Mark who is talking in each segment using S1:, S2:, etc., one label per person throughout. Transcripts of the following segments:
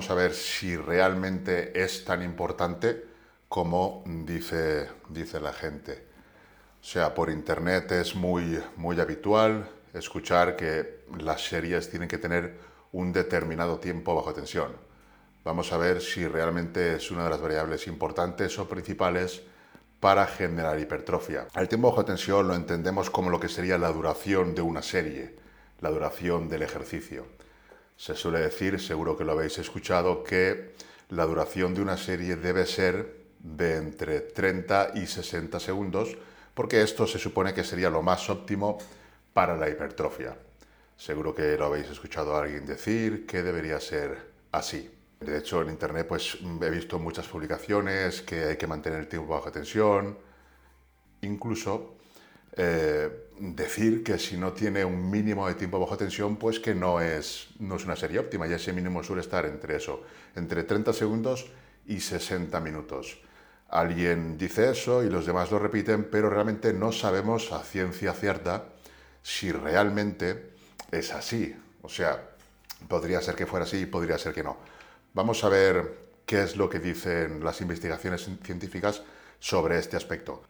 S1: vamos a ver si realmente es tan importante como dice, dice la gente. O sea, por internet es muy, muy habitual escuchar que las series tienen que tener un determinado tiempo bajo tensión. Vamos a ver si realmente es una de las variables importantes o principales para generar hipertrofia. El tiempo bajo tensión lo entendemos como lo que sería la duración de una serie, la duración del ejercicio. Se suele decir, seguro que lo habéis escuchado, que la duración de una serie debe ser de entre 30 y 60 segundos, porque esto se supone que sería lo más óptimo para la hipertrofia. Seguro que lo habéis escuchado a alguien decir que debería ser así. De hecho, en Internet pues, he visto muchas publicaciones que hay que mantener el tiempo bajo tensión, incluso eh, decir que si no tiene un mínimo de tiempo bajo tensión, pues que no es, no es una serie óptima, y ese mínimo suele estar entre eso, entre 30 segundos y 60 minutos. Alguien dice eso y los demás lo repiten, pero realmente no sabemos a ciencia cierta si realmente es así. O sea, podría ser que fuera así, podría ser que no. Vamos a ver qué es lo que dicen las investigaciones científicas sobre este aspecto.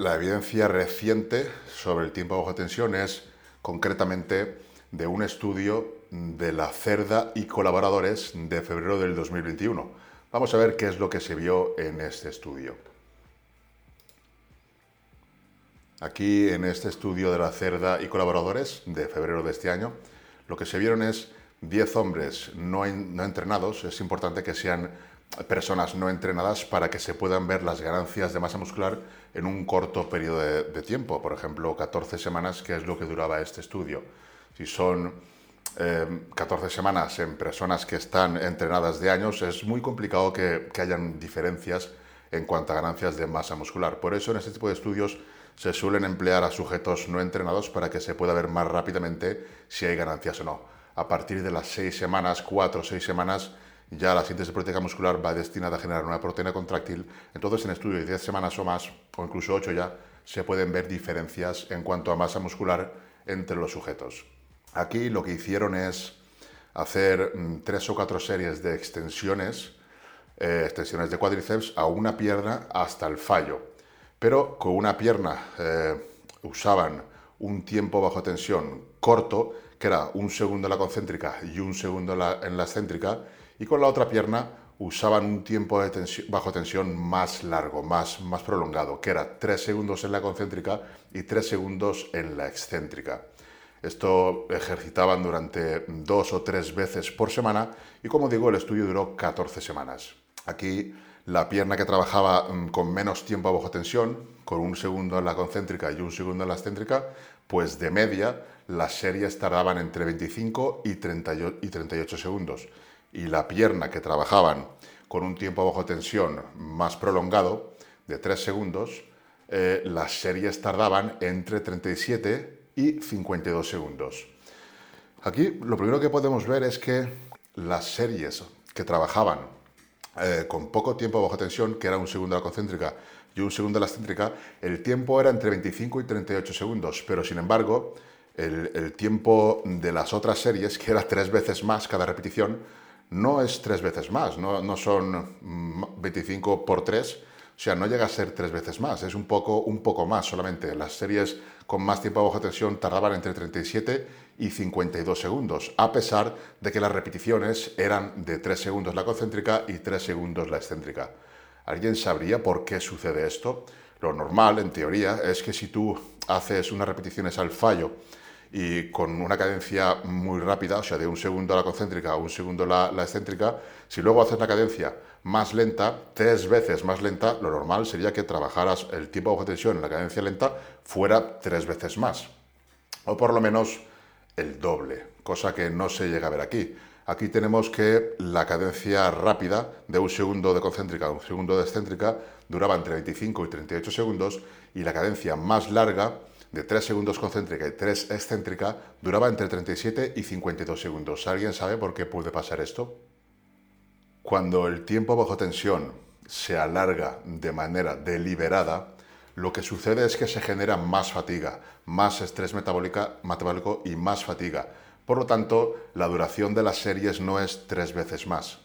S1: La evidencia reciente sobre el tiempo bajo tensión es concretamente de un estudio de la CERDA y colaboradores de febrero del 2021. Vamos a ver qué es lo que se vio en este estudio. Aquí en este estudio de la CERDA y colaboradores de febrero de este año, lo que se vieron es 10 hombres no, entrenados, es importante que sean personas no entrenadas para que se puedan ver las ganancias de masa muscular en un corto periodo de, tiempo, por ejemplo, 14 semanas, que es lo que duraba este estudio. Si son 14 eh, semanas en personas que están entrenadas de años, es muy complicado que, que hayan diferencias en cuanto a ganancias de masa muscular. Por eso en este tipo de estudios se suelen emplear a sujetos no entrenados para que se pueda ver más rápidamente si hay ganancias o no a partir de las seis semanas, cuatro o seis semanas, ya la síntesis proteica muscular va destinada a generar una proteína contráctil. Entonces, en estudios de 10 semanas o más, o incluso 8 ya, se pueden ver diferencias en cuanto a masa muscular entre los sujetos. Aquí lo que hicieron es hacer mm, tres o cuatro series de extensiones, eh, extensiones de cuádriceps a una pierna hasta el fallo. Pero con una pierna eh, usaban un tiempo bajo tensión corto que era un segundo en la concéntrica y un segundo en la, excéntrica, y con la otra pierna usaban un tiempo de bajo tensión más largo, más, más prolongado, que era tres segundos en la concéntrica y tres segundos en la excéntrica. Esto ejercitaban durante dos o tres veces por semana y como digo, el estudio duró 14 semanas. Aquí la pierna que trabajaba mm, con menos tiempo bajo tensión, con un segundo en la concéntrica y un segundo en la excéntrica, pues de media las series tardaban entre 25 y, 38 segundos. Y la pierna que trabajaban con un tiempo bajo tensión más prolongado, de 3 segundos, eh, las series tardaban entre 37 y 52 segundos. Aquí lo primero que podemos ver es que las series que trabajaban eh, con poco tiempo bajo tensión, que era un segundo la concéntrica y un segundo de la excéntrica, el tiempo era entre 25 y 38 segundos, pero sin embargo, el, tiempo de las otras series, que era tres veces más cada repetición, no es tres veces más, no, son 25 mm, por 3, o sea, no llega a ser tres veces más, es un poco, un poco más solamente. Las series con más tiempo bajo tensión tardaban entre 37 y 52 segundos, a pesar de que las repeticiones eran de 3 segundos la concéntrica y 3 segundos la excéntrica. ¿Alguien sabría por qué sucede esto? Lo normal, en teoría, es que si tú haces unas repeticiones al fallo y con una cadencia muy rápida, o sea, de un segundo a la concéntrica o un segundo a la, excéntrica, si luego haces la cadencia más lenta, tres veces más lenta, lo normal sería que trabajaras el tiempo bajo tensión en la cadencia lenta fuera tres veces más, o por lo menos el doble, cosa que no se llega a ver aquí. Aquí tenemos que la cadencia rápida de un segundo de concéntrica a un segundo de excéntrica duraba entre 25 y 38 segundos y la cadencia más larga de 3 segundos concéntrica y 3 excéntrica duraba entre 37 y 52 segundos. ¿Alguien sabe por qué puede pasar esto? Cuando el tiempo bajo tensión se alarga de manera deliberada, lo que sucede es que se genera más fatiga, más estrés metabólico y más fatiga. Por lo tanto, la duración de las series no es tres veces más.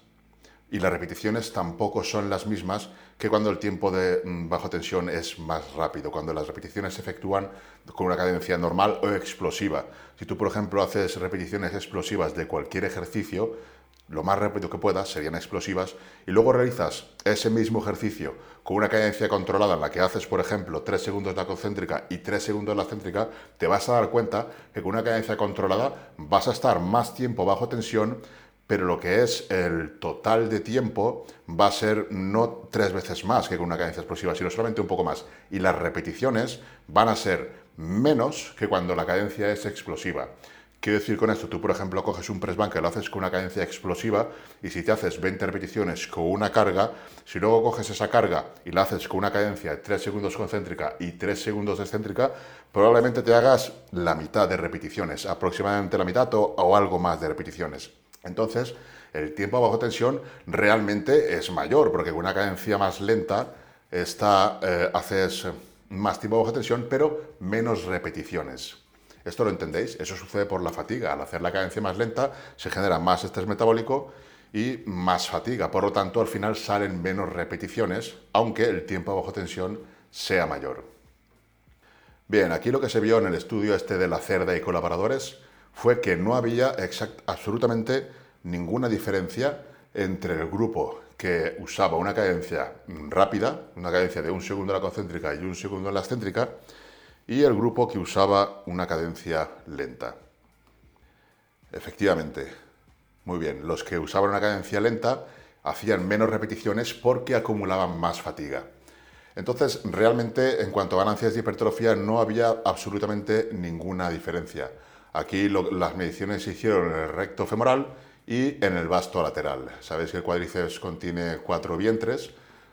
S1: Y las repeticiones tampoco son las mismas que cuando el tiempo de mm, bajo tensión es más rápido, cuando las repeticiones se efectúan con una cadencia normal o explosiva. Si tú, por ejemplo, haces repeticiones explosivas de cualquier ejercicio, lo más rápido que puedas, serían explosivas, y luego realizas ese mismo ejercicio con una cadencia controlada en la que haces, por ejemplo, 3 segundos de la concéntrica y 3 segundos de la céntrica, te vas a dar cuenta que con una cadencia controlada vas a estar más tiempo bajo tensión, pero lo que es el total de tiempo va a ser no tres veces más que con una cadencia explosiva, sino solamente un poco más. Y las repeticiones van a ser menos que cuando la cadencia es explosiva. Quiero decir con esto, tú por ejemplo coges un press que lo haces con una cadencia explosiva y si te haces 20 repeticiones con una carga, si luego coges esa carga y la haces con una cadencia de 3 segundos concéntrica y 3 segundos excéntrica, probablemente te hagas la mitad de repeticiones, aproximadamente la mitad o, algo más de repeticiones. Entonces, el tiempo bajo tensión realmente es mayor, porque con una cadencia más lenta está, eh, haces más tiempo bajo tensión, pero menos repeticiones. ¿Esto lo entendéis? Eso sucede por la fatiga. Al hacer la cadencia más lenta se genera más estrés metabólico y más fatiga. Por lo tanto, al final salen menos repeticiones, aunque el tiempo bajo tensión sea mayor. Bien, aquí lo que se vio en el estudio este de la cerda y colaboradores fue que no había absolutamente ninguna diferencia entre el grupo que usaba una cadencia rápida, una cadencia de un segundo en la concéntrica y un segundo en la excéntrica, y el grupo que usaba una cadencia lenta. Efectivamente, muy bien, los que usaban una cadencia lenta hacían menos repeticiones porque acumulaban más fatiga. Entonces, realmente, en cuanto a ganancias de hipertrofia, no había absolutamente ninguna diferencia. Aquí las mediciones se hicieron en el recto femoral y en el vasto lateral. Sabéis que el cuádriceps contiene cuatro vientres,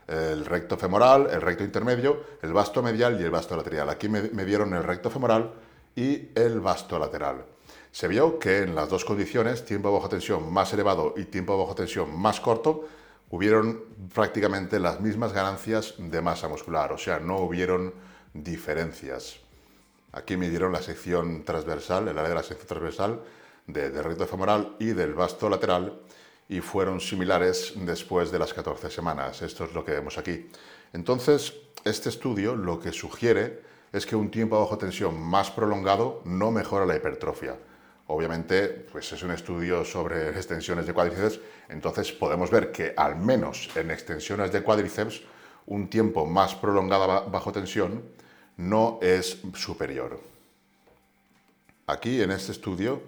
S1: el recto femoral, el recto intermedio, el vasto medial y el vasto lateral. Aquí me, dieron el recto femoral y el vasto lateral. Se vio que en las dos condiciones, tiempo bajo tensión más elevado y tiempo bajo tensión más corto, hubieron prácticamente las mismas ganancias de masa muscular, o sea, no hubieron diferencias. Aquí me dieron la sección transversal, el área de la sección transversal del recto femoral y del vasto lateral, y fueron similares después de las 14 semanas. Esto es lo que vemos aquí. Entonces, este estudio lo que sugiere es que un tiempo bajo tensión más prolongado no mejora la hipertrofia. Obviamente, pues es un estudio sobre extensiones de cuádriceps, entonces podemos ver que al menos en extensiones de cuádriceps un tiempo más prolongado bajo tensión no es superior. Aquí en este estudio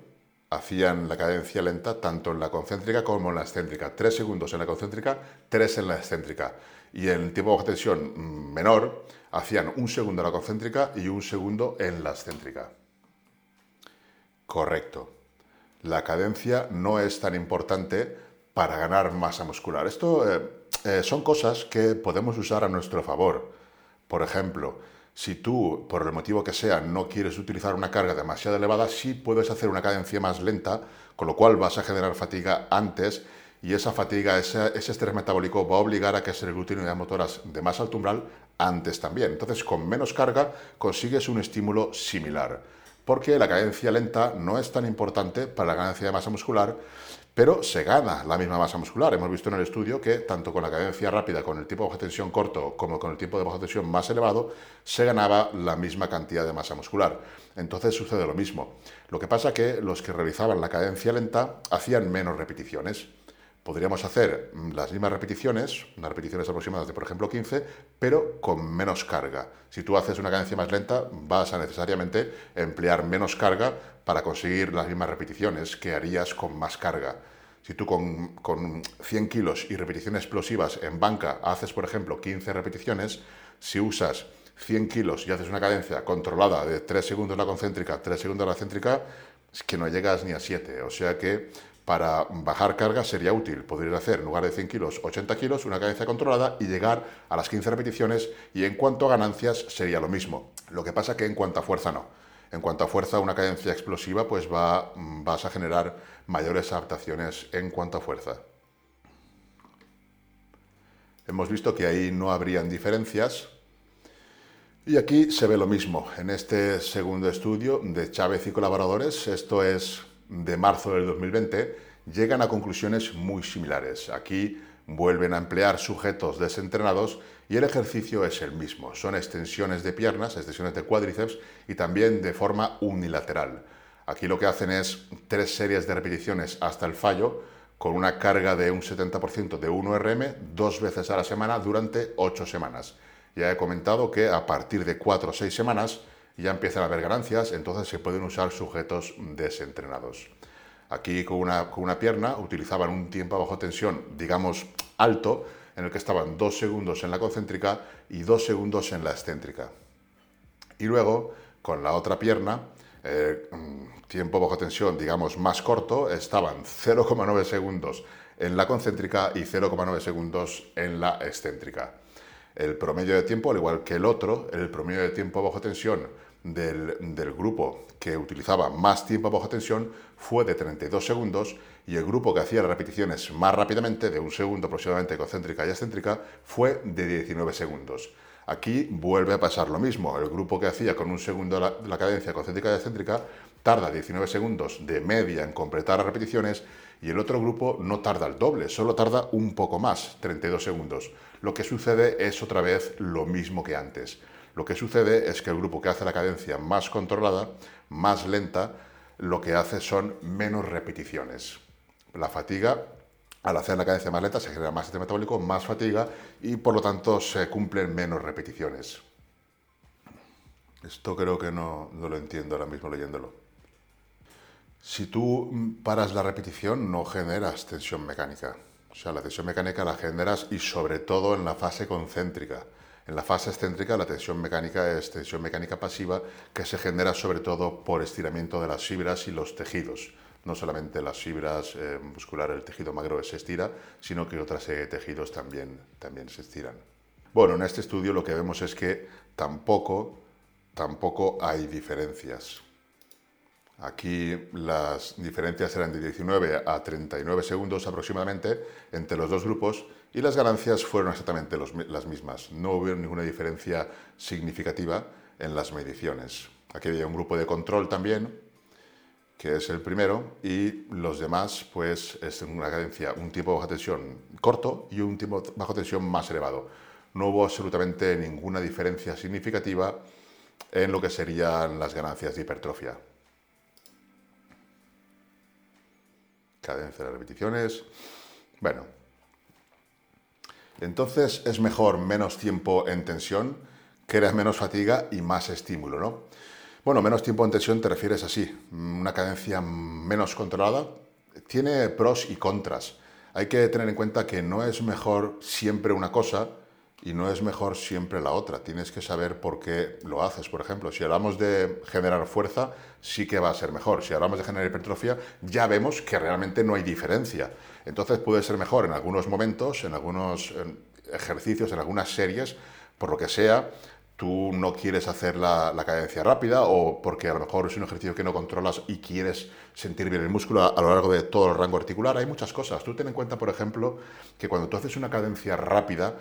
S1: hacían la cadencia lenta tanto en la concéntrica como en la excéntrica. Tres segundos en la concéntrica, tres en la excéntrica. Y en el tiempo de tensión menor, hacían un segundo en la concéntrica y un segundo en la excéntrica. Correcto. La cadencia no es tan importante para ganar masa muscular. Esto eh, eh, son cosas que podemos usar a nuestro favor. Por ejemplo, si tú, por el motivo que sea, no quieres utilizar una carga demasiado elevada, sí puedes hacer una cadencia más lenta, con lo cual vas a generar fatiga antes y esa fatiga, ese, estrés metabólico va a obligar a que se recluten unidades motoras de más alto umbral antes también. Entonces, con menos carga consigues un estímulo similar, porque la cadencia lenta no es tan importante para la ganancia de masa muscular, pero se gana la misma masa muscular. Hemos visto en el estudio que tanto con la cadencia rápida, con el tipo de baja tensión corto, como con el tipo de baja tensión más elevado, se ganaba la misma cantidad de masa muscular. Entonces sucede lo mismo. Lo que pasa que los que realizaban la cadencia lenta hacían menos repeticiones. Podríamos hacer las mismas repeticiones, unas repeticiones aproximadas de, por ejemplo, 15, pero con menos carga. Si tú haces una cadencia más lenta, vas a necesariamente emplear menos carga para conseguir las mismas repeticiones que harías con más carga. Si tú con, con 100 kilos y repeticiones explosivas en banca haces, por ejemplo, 15 repeticiones, si usas 100 kilos y haces una cadencia controlada de 3 segundos la concéntrica, 3 segundos la céntrica, es que no llegas ni a 7. O sea que para bajar carga sería útil. Podrías hacer, en lugar de 100 kilos, 80 kilos, una cadencia controlada y llegar a las 15 repeticiones y en cuanto a ganancias sería lo mismo. Lo que pasa que en cuanto a fuerza no. En cuanto a fuerza, una cadencia explosiva, pues va, vas a generar mayores adaptaciones en cuanto a fuerza. Hemos visto que ahí no habrían diferencias. Y aquí se ve lo mismo. En este segundo estudio de Chávez y colaboradores, esto es de marzo del 2020, llegan a conclusiones muy similares. Aquí vuelven a emplear sujetos desentrenados y el ejercicio es el mismo. Son extensiones de piernas, extensiones de cuádriceps y también de forma unilateral. Aquí lo que hacen es tres series de repeticiones hasta el fallo con una carga de un 70% de 1RM dos veces a la semana durante ocho semanas. Ya he comentado que a partir de cuatro o seis semanas ya empiezan a haber ganancias, entonces se pueden usar sujetos desentrenados. Aquí con una, con una pierna utilizaban un tiempo bajo tensión, digamos, alto, en el que estaban dos segundos en la concéntrica y dos segundos en la excéntrica. Y luego, con la otra pierna, eh, mm, tiempo bajo tensión, digamos, más corto, estaban 0,9 segundos en la concéntrica y 0,9 segundos en la excéntrica. El promedio de tiempo, al igual que el otro, el promedio de tiempo bajo tensión del, grupo que utilizaba más tiempo bajo tensión fue de 32 segundos y el grupo que hacía las repeticiones más rápidamente, de un segundo aproximadamente concéntrica y excéntrica, fue de 19 segundos. Aquí vuelve a pasar lo mismo. El grupo que hacía con un segundo la, la cadencia concéntrica y excéntrica tarda 19 segundos de media en completar las repeticiones y el otro grupo no tarda el doble, solo tarda un poco más, 32 segundos. Lo que sucede es otra vez lo mismo que antes. Lo que sucede es que el grupo que hace la cadencia más controlada, más lenta, lo que hace son menos repeticiones. La fatiga, al hacer la cadencia más lenta, se genera más sistema metabólico, más fatiga y por lo tanto se cumplen menos repeticiones. Esto creo que no, no lo entiendo ahora mismo leyéndolo. Si tú paras la repetición, no generas tensión mecánica. O sea, la tensión mecánica la generas y sobre todo en la fase concéntrica. En la fase excéntrica la tensión mecánica es tensión mecánica pasiva que se genera sobre todo por estiramiento de las fibras y los tejidos. No solamente las fibras eh, musculares, el tejido magro se estira, sino que serie de tejidos también, también se estiran. Bueno, en este estudio lo que vemos es que tampoco, tampoco hay diferencias. Aquí las diferencias eran de 19 a 39 segundos aproximadamente entre los dos grupos y las ganancias fueron exactamente las mismas. No hubo ninguna diferencia significativa en las mediciones. Aquí había un grupo de control también, que es el primero, y los demás, pues es una cadencia, un tiempo bajo tensión corto y un tiempo bajo tensión más elevado. No hubo absolutamente ninguna diferencia significativa en lo que serían las ganancias de hipertrofia. Cadencia de repeticiones. Bueno, entonces es mejor menos tiempo en tensión, creas menos fatiga y más estímulo, ¿no? Bueno, menos tiempo en tensión te refieres así, una cadencia menos controlada. Tiene pros y contras. Hay que tener en cuenta que no es mejor siempre una cosa y no es mejor siempre la otra. Tienes que saber por qué lo haces. Por ejemplo, si hablamos de generar fuerza, sí que va a ser mejor. Si hablamos de generar hipertrofia, ya vemos que realmente no hay diferencia. Entonces puede ser mejor en algunos momentos, en algunos ejercicios, en algunas series, por lo que sea, tú no quieres hacer la, cadencia rápida o porque a lo mejor es un ejercicio que no controlas y quieres sentir bien el músculo a, lo largo de todo el rango articular. Hay muchas cosas. Tú ten en cuenta, por ejemplo, que cuando tú haces una cadencia rápida,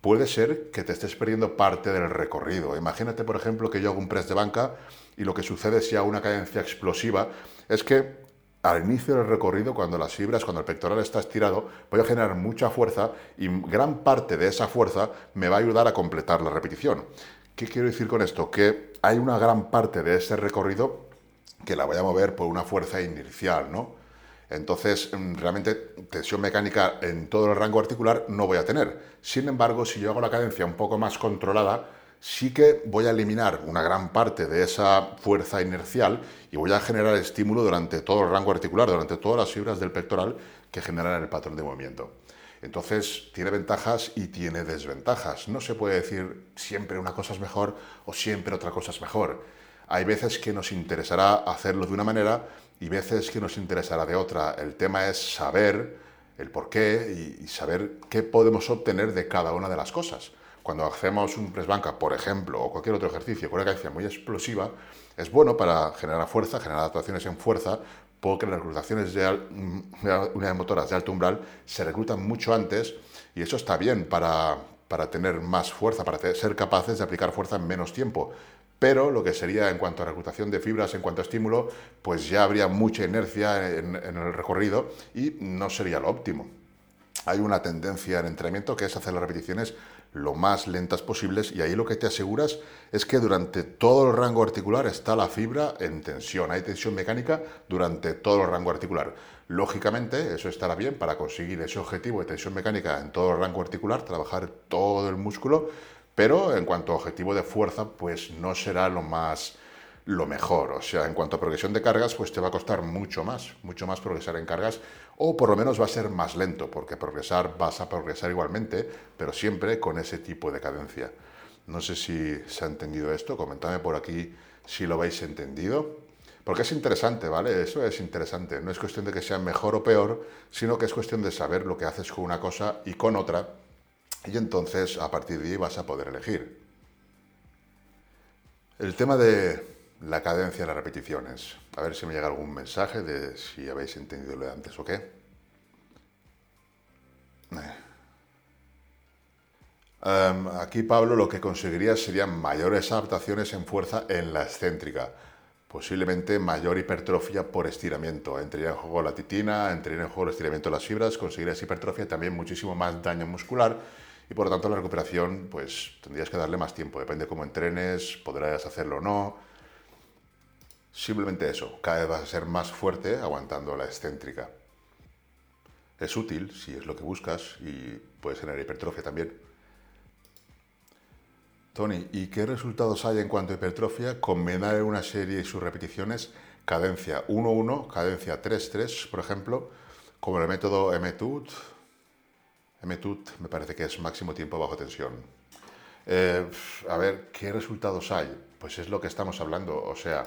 S1: puede ser que te estés perdiendo parte del recorrido. Imagínate, por ejemplo, que yo hago un press de banca y lo que sucede si hago una cadencia explosiva es que al inicio del recorrido, cuando las fibras, cuando el pectoral está estirado, voy a generar mucha fuerza y gran parte de esa fuerza me va a ayudar a completar la repetición. ¿Qué quiero decir con esto? Que hay una gran parte de ese recorrido que la voy a mover por una fuerza inercial, ¿no? Entonces, mm, realmente tensión mecánica en todo el rango articular no voy a tener. Sin embargo, si yo hago la cadencia un poco más controlada, sí que voy a eliminar una gran parte de esa fuerza inercial y voy a generar estímulo durante todo el rango articular, durante todas las fibras del pectoral que generan el patrón de movimiento. Entonces, tiene ventajas y tiene desventajas. No se puede decir siempre una cosa es mejor o siempre otra cosa es mejor. Hay veces que nos interesará hacerlo de una manera y veces que nos interesará de otra. El tema es saber el por qué y, saber qué podemos obtener de cada una de las cosas. Cuando hacemos un press banca, por ejemplo, o cualquier otro ejercicio con una cadencia muy explosiva, es bueno para generar fuerza, generar adaptaciones en fuerza, porque las reclutaciones de unidades motoras de alto umbral se reclutan mucho antes y eso está bien para, para tener más fuerza, para ser capaces de aplicar fuerza en menos tiempo. pero lo que sería en cuanto a reclutación de fibras, en cuanto a estímulo, pues ya habría mucha inercia en, el recorrido y no sería lo óptimo. Hay una tendencia en entrenamiento que es hacer las repeticiones lo más lentas posibles y ahí lo que te aseguras es que durante todo el rango articular está la fibra en tensión, hay tensión mecánica durante todo el rango articular. Lógicamente, eso estará bien para conseguir ese objetivo de tensión mecánica en todo el rango articular, trabajar todo el músculo, pero en cuanto a objetivo de fuerza, pues no será lo más lo mejor. O sea, en cuanto a progresión de cargas, pues te va a costar mucho más, mucho más progresar en cargas, o por lo menos va a ser más lento, porque progresar vas a progresar igualmente, pero siempre con ese tipo de cadencia. No sé si se ha entendido esto, comentadme por aquí si lo habéis entendido. Porque es interesante, ¿vale? Eso es interesante. No es cuestión de que sea mejor o peor, sino que es cuestión de saber lo que haces con una cosa y con otra y entonces a partir de ahí vas a poder elegir. El tema de la cadencia de las repeticiones. A ver si me llega algún mensaje de si habéis entendido lo de antes o qué. Eh. Em, aquí Pablo lo que conseguiría serían mayores adaptaciones en fuerza en la excéntrica. Posiblemente mayor hipertrofia por estiramiento. Entraría en juego la titina, entraría en juego el estiramiento de las fibras, conseguirías hipertrofia, también muchísimo más daño muscular y por lo tanto la recuperación pues tendrías que darle más tiempo, depende cómo entrenes, podrás hacerlo o no. Simplemente eso, cada vez vas a ser más fuerte aguantando la excéntrica. Es útil si es lo que buscas y puedes generar hipertrofia también. Tony, ¿y qué resultados hay en cuanto a hipertrofia? Combinar en una serie y sus repeticiones cadencia 1-1, cadencia 3-3, por ejemplo, como el método MTUT, MTUT me parece que es máximo tiempo bajo tensión. Eh, a ver, ¿qué resultados hay? Pues es lo que estamos hablando. O sea,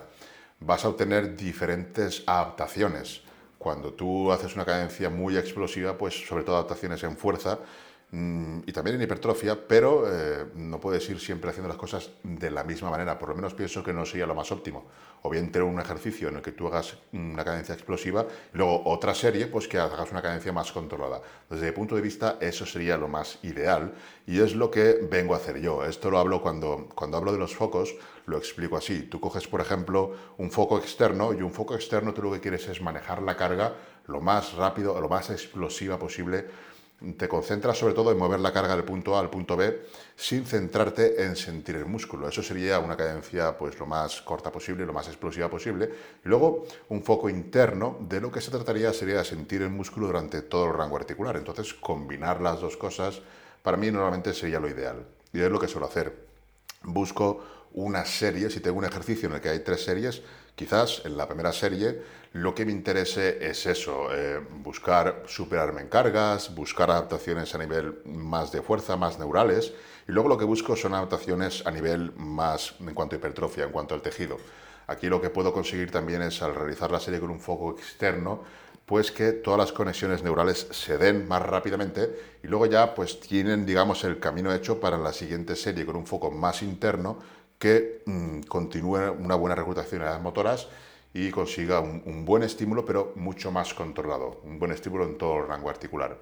S1: vas a obtener diferentes adaptaciones. Cuando tú haces una cadencia muy explosiva, pues sobre todo adaptaciones en fuerza, y también en hipertrofia, pero eh, no puedes ir siempre haciendo las cosas de la misma manera. Por lo menos pienso que no sería lo más óptimo. O bien tener un ejercicio en el que tú hagas una cadencia explosiva y luego otra serie, pues que hagas una cadencia más controlada. Desde mi punto de vista, eso sería lo más ideal y es lo que vengo a hacer yo. Esto lo hablo cuando, cuando hablo de los focos, lo explico así. Tú coges, por ejemplo, un foco externo y un foco externo tú lo que quieres es manejar la carga lo más rápido, lo más explosiva posible te concentras sobre todo en mover la carga del punto A al punto B sin centrarte en sentir el músculo. Eso sería una cadencia pues lo más corta posible, lo más explosiva posible. Y luego un foco interno de lo que se trataría sería de sentir el músculo durante todo el rango articular. Entonces combinar las dos cosas para mí normalmente sería lo ideal. Y es lo que suelo hacer. Busco una serie, si tengo un ejercicio en el que hay tres series, quizás en la primera serie lo que me interese es eso, eh, buscar superarme en cargas, buscar adaptaciones a nivel más de fuerza, más neurales, y luego lo que busco son adaptaciones a nivel más en cuanto a hipertrofia, en cuanto al tejido. Aquí lo que puedo conseguir también es al realizar la serie con un foco externo, pues que todas las conexiones neurales se den más rápidamente y luego ya pues tienen digamos el camino hecho para la siguiente serie con un foco más interno que mm, continúe una buena reclutación de las motoras y consiga un, buen estímulo, pero mucho más controlado, un buen estímulo en todo el rango articular.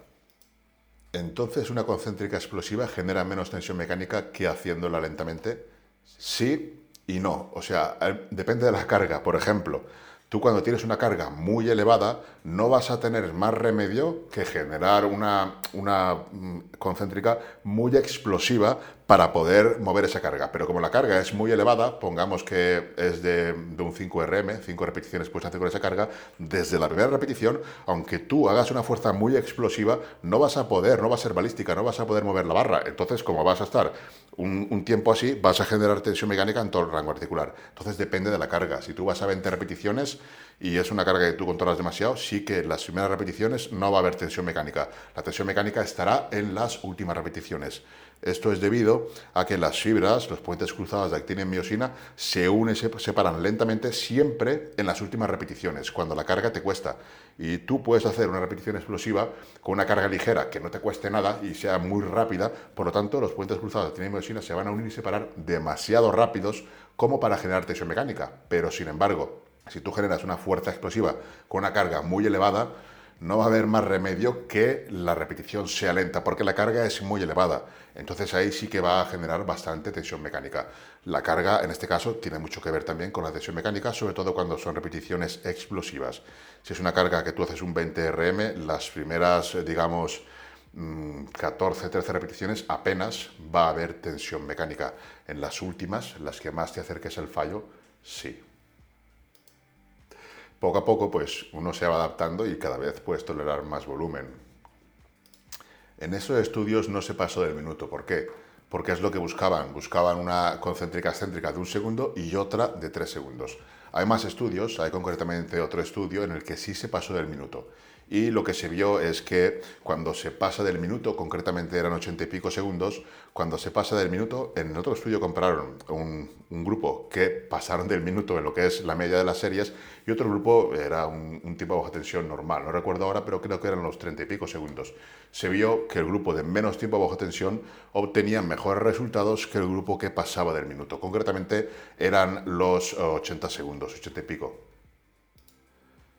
S1: Entonces, una concéntrica explosiva genera menos tensión mecánica que haciéndola lentamente. Sí y no. O sea, eh, depende de la carga. Por ejemplo, tú cuando tienes una carga muy elevada, no vas a tener más remedio que generar una, una mm, concéntrica muy explosiva para poder mover esa carga. Pero como la carga es muy elevada, pongamos que es de, un 5RM, 5 repeticiones hacer con esa carga, desde la primera repetición, aunque tú hagas una fuerza muy explosiva, no vas a poder, no va a ser balística, no vas a poder mover la barra. Entonces, como vas a estar un, tiempo así, vas a generar tensión mecánica en todo el rango articular. Entonces, depende de la carga. Si tú vas a 20 repeticiones y es una carga que tú controlas demasiado, sí que en las primeras repeticiones no va a haber tensión mecánica. La tensión mecánica estará en las últimas repeticiones. Esto es debido a que las fibras, los puentes cruzados de actina y miosina, se unen, se separan lentamente siempre en las últimas repeticiones, cuando la carga te cuesta. Y tú puedes hacer una repetición explosiva con una carga ligera que no te cueste nada y sea muy rápida, por lo tanto los puentes cruzados de miosina se van a unir y separar demasiado rápidos como para generar tensión mecánica. Pero sin embargo, si tú generas una fuerza explosiva con una carga muy elevada, no va a haber más remedio que la repetición sea lenta, porque la carga es muy elevada. Entonces ahí sí que va a generar bastante tensión mecánica. La carga, en este caso, tiene mucho que ver también con la tensión mecánica, sobre todo cuando son repeticiones explosivas. Si es una carga que tú haces un 20 RM, las primeras, digamos, 14, mm, 13 repeticiones apenas va a haber tensión mecánica. En las últimas, las que más te acerques al fallo, sí. Poco a poco, pues uno se va adaptando y cada vez puedes tolerar más volumen. En esos estudios no se pasó del minuto. ¿Por qué? Porque es lo que buscaban. Buscaban una concéntrica excéntrica de un segundo y otra de tres segundos. Hay más estudios, hay concretamente otro estudio en el que sí se pasó del minuto y lo que se vio es que cuando se pasa del minuto, concretamente eran ochenta y pico segundos, cuando se pasa del minuto, en otro estudio compararon un, grupo que pasaron del minuto en lo que es la media de las series y otro grupo era un, un tipo de baja tensión normal, no recuerdo ahora, pero creo que eran los treinta y pico segundos. Se vio que el grupo de menos tiempo de baja tensión obtenía mejores resultados que el grupo que pasaba del minuto. Concretamente eran los 80 segundos, 80 y pico.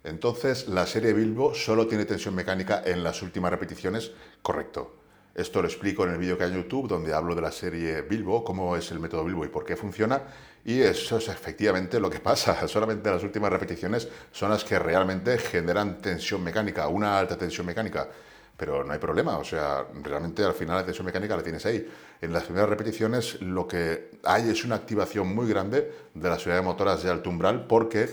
S1: Entonces, la serie Bilbo solo tiene tensión mecánica en las últimas repeticiones, correcto. Esto lo explico en el vídeo que hay en YouTube, donde hablo de la serie Bilbo, cómo es el método Bilbo y por qué funciona. Y eso es efectivamente lo que pasa. Solamente las últimas repeticiones son las que realmente generan tensión mecánica, una alta tensión mecánica. Pero no hay problema, o sea, realmente al final la tensión mecánica la tienes ahí. En las primeras repeticiones lo que hay es una activación muy grande de las unidades motoras de alto umbral porque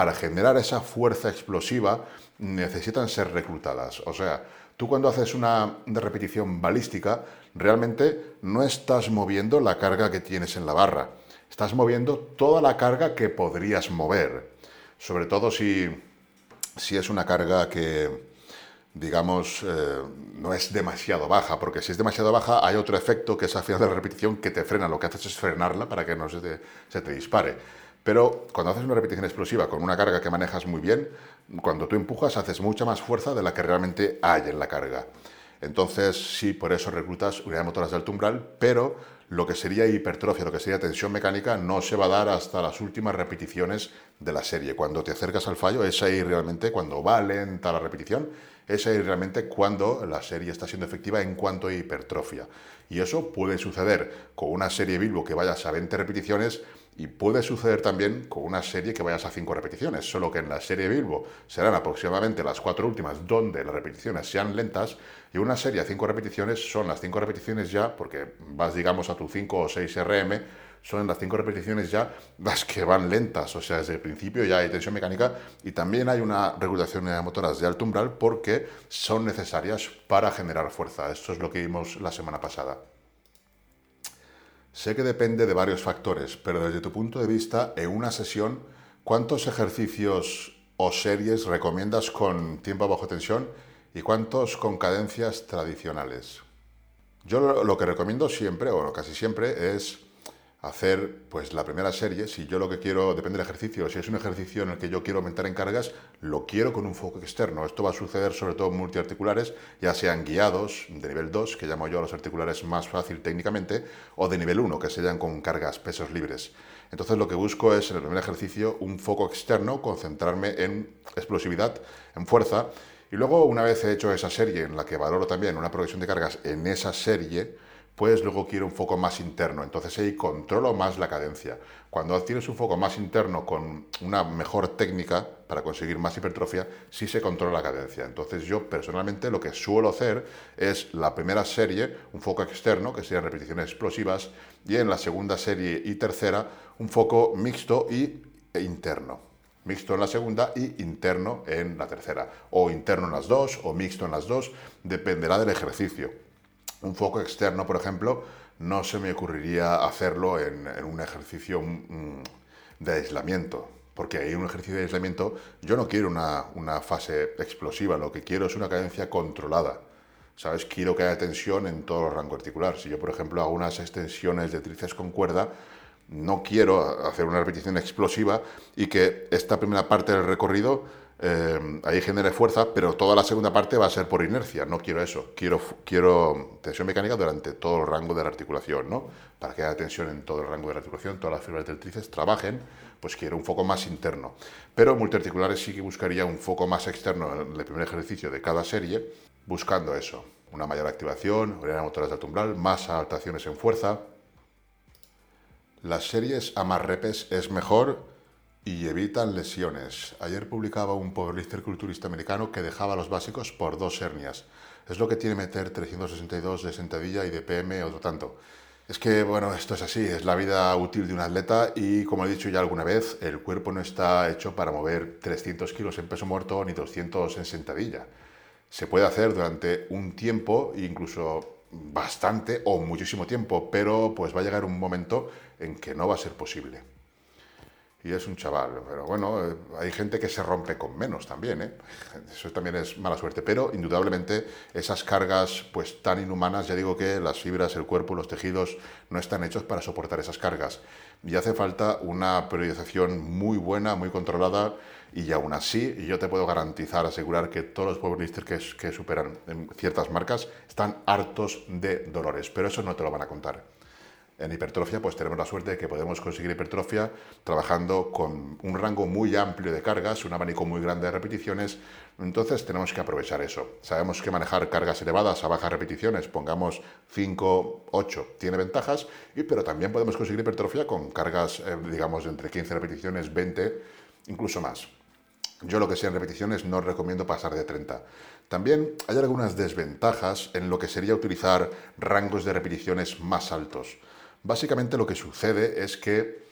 S1: para generar esa fuerza explosiva necesitan ser reclutadas. O sea, tú cuando haces una repetición balística, realmente no estás moviendo la carga que tienes en la barra, estás moviendo toda la carga que podrías mover. Sobre todo si, si es una carga que, digamos, eh, no es demasiado baja, porque si es demasiado baja hay otro efecto que es al final de la repetición que te frena, lo que haces es frenarla para que no se te dispare. Pero cuando haces una repetición explosiva con una carga que manejas muy bien, cuando tú empujas haces mucha más fuerza de la que realmente hay en la carga. Entonces, sí, por eso reclutas unidades motoras de alto umbral, pero lo que sería hipertrofia, lo que sería tensión mecánica, no se va a dar hasta las últimas repeticiones de la serie. Cuando te acercas al fallo, es ahí realmente, cuando va lenta la repetición, es ahí realmente cuando la serie está siendo efectiva en cuanto a hipertrofia. Y eso puede suceder con una serie Bilbo que vayas a 20 repeticiones y puede suceder también con una serie que vayas a 5 repeticiones, solo que en la serie Bilbo serán aproximadamente las cuatro últimas donde las repeticiones sean lentas y una serie a 5 repeticiones son las 5 repeticiones ya, porque vas digamos a tu 5 o 6 RM, son las 5 repeticiones ya las que van lentas, o sea, desde el principio ya hay tensión mecánica y también hay una regulación de motoras de alto umbral porque son necesarias para generar fuerza. Esto es lo que vimos la semana pasada. Sé que depende de varios factores, pero desde tu punto de vista, en una sesión, ¿cuántos ejercicios o series recomiendas con tiempo bajo tensión y cuántos con cadencias tradicionales? Yo lo que recomiendo siempre, o casi siempre, es hacer pues la primera serie, si yo lo que quiero, depende del ejercicio, si es un ejercicio en el que yo quiero aumentar en cargas, lo quiero con un foco externo. Esto va a suceder sobre todo en multiarticulares, ya sean guiados de nivel 2, que llamo yo a los articulares más fácil técnicamente, o de nivel 1, que sean con cargas, pesos libres. Entonces lo que busco es en el primer ejercicio un foco externo, concentrarme en explosividad, en fuerza, y luego una vez he hecho esa serie en la que valoro también una progresión de cargas en esa serie, pues luego quiero un foco más interno. Entonces ahí controlo más la cadencia. Cuando tienes un foco más interno con una mejor técnica para conseguir más hipertrofia, sí se controla la cadencia. Entonces yo personalmente lo que suelo hacer es la primera serie, un foco externo, que serían repeticiones explosivas, y en la segunda serie y tercera, un foco mixto y e interno mixto en la segunda y interno en la tercera, o interno en las dos, o mixto en las dos, dependerá del ejercicio. Un foco externo, por ejemplo, no se me ocurriría hacerlo en, un ejercicio mm, de aislamiento, porque ahí en un ejercicio de aislamiento yo no quiero una, una, fase explosiva, lo que quiero es una cadencia controlada. ¿Sabes? Quiero que haya tensión en todo el rango articular. Si yo, por ejemplo, hago unas extensiones de tríceps con cuerda, no quiero hacer una repetición explosiva y que esta primera parte del recorrido eh, ahí genere fuerza, pero toda la segunda parte va a ser por inercia. No quiero eso. Quiero, quiero tensión mecánica durante todo el rango de la articulación, ¿no? Para que haya tensión en todo el rango de la articulación, todas las fibras del tríceps trabajen, pues quiero un foco más interno. Pero multiarticulares sí que buscaría un foco más externo en el primer ejercicio de cada serie, buscando eso. Una mayor activación, unidades motoras de alto umbral, más adaptaciones en fuerza. Las series a más repes es mejor y evitan lesiones. Ayer publicaba un powerlifter culturista americano que dejaba los básicos por dos hernias. Es lo que tiene meter 362 de sentadilla y de PM otro tanto. Es que, bueno, esto es así, es la vida útil de un atleta y, como he dicho ya alguna vez, el cuerpo no está hecho para mover 300 kilos en peso muerto ni 200 en sentadilla. Se puede hacer durante un tiempo, incluso bastante o muchísimo tiempo, pero pues va a llegar un momento en que no va a ser posible y es un chaval. Pero bueno, eh, hay gente que se rompe con menos también, ¿eh? Eso también es mala suerte. Pero indudablemente esas cargas pues tan inhumanas, ya digo que las fibras, el cuerpo, los tejidos no están hechos para soportar esas cargas. Y hace falta una periodización muy buena, muy controlada y aún así yo te puedo garantizar, asegurar que todos los powerlifters que, que superan ciertas marcas están hartos de dolores, pero eso no te lo van a contar. En hipertrofia, pues tenemos la suerte de que podemos conseguir hipertrofia trabajando con un rango muy amplio de cargas, un abanico muy grande de repeticiones. Entonces tenemos que aprovechar eso. Sabemos que manejar cargas elevadas a bajas repeticiones, pongamos 5, 8, tiene ventajas, pero también podemos conseguir hipertrofia con cargas, eh, digamos, entre 15 repeticiones, 20, incluso más. Yo lo que sea en repeticiones no recomiendo pasar de 30. También hay algunas desventajas en lo que sería utilizar rangos de repeticiones más altos. Básicamente lo que sucede es que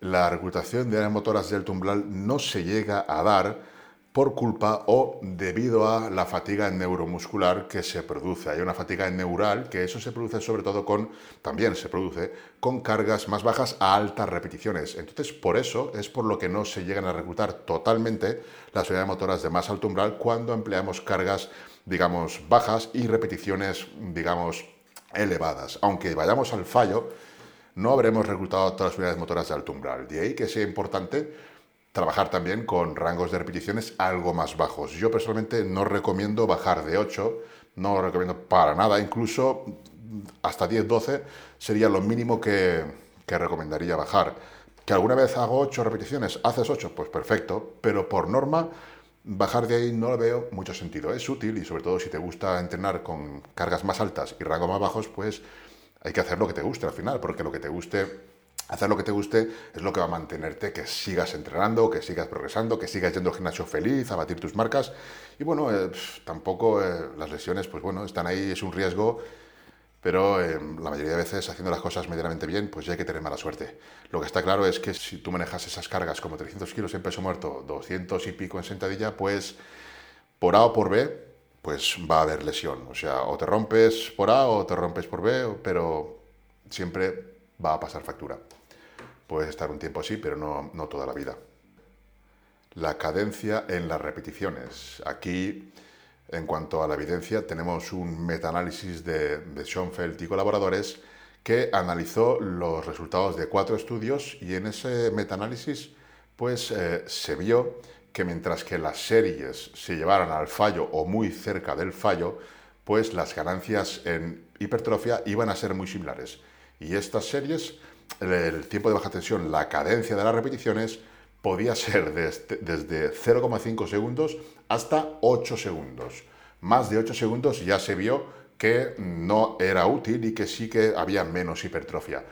S1: la reclutación de áreas motoras del tumbral no se llega a dar por culpa o debido a la fatiga neuromuscular que se produce. Hay una fatiga neural que eso se produce sobre todo con, también se produce con cargas más bajas a altas repeticiones. Entonces, por eso es por lo que no se llegan a reclutar totalmente las unidades motoras de más alto umbral cuando empleamos cargas, digamos, bajas y repeticiones, digamos, elevadas. Aunque vayamos al fallo, no habremos reclutado todas las unidades motoras de alto umbral. De ahí que sea importante trabajar también con rangos de repeticiones algo más bajos. Yo personalmente no recomiendo bajar de 8, no lo recomiendo para nada, incluso hasta 10-12 sería lo mínimo que, que recomendaría bajar. ¿Que alguna vez hago 8 repeticiones? ¿Haces 8? Pues perfecto, pero por norma bajar de ahí no lo veo mucho sentido. Es útil y sobre todo si te gusta entrenar con cargas más altas y rangos más bajos, pues hay que hacer lo que te guste al final, porque lo que te guste, hacer lo que te guste es lo que va a mantenerte, que sigas entrenando, que sigas progresando, que sigas yendo al gimnasio feliz, a batir tus marcas. Y bueno, eh, tampoco eh, las lesiones, pues bueno, están ahí, es un riesgo, pero eh, la mayoría de veces haciendo las cosas medianamente bien, pues ya hay que tener mala suerte. Lo que está claro es que si tú manejas esas cargas como 300 kilos en peso muerto, 200 y pico en sentadilla, pues por A o por B, pues va a haber lesión. O sea, o te rompes por A o te rompes por B, pero siempre va a pasar factura. Puedes estar un tiempo así, pero no, toda la vida. La cadencia en las repeticiones. Aquí, en cuanto a la evidencia, tenemos un metaanálisis de, de Schoenfeld y colaboradores que analizó los resultados de cuatro estudios y en ese metaanálisis pues eh, se vio que mientras que las series se llevaran al fallo o muy cerca del fallo, pues las ganancias en hipertrofia iban a ser muy similares. Y estas series, el tiempo de baja tensión, la cadencia de las repeticiones, podía ser desde, desde 0,5 segundos hasta 8 segundos. Más de 8 segundos ya se vio que no era útil y que sí que había menos hipertrofia.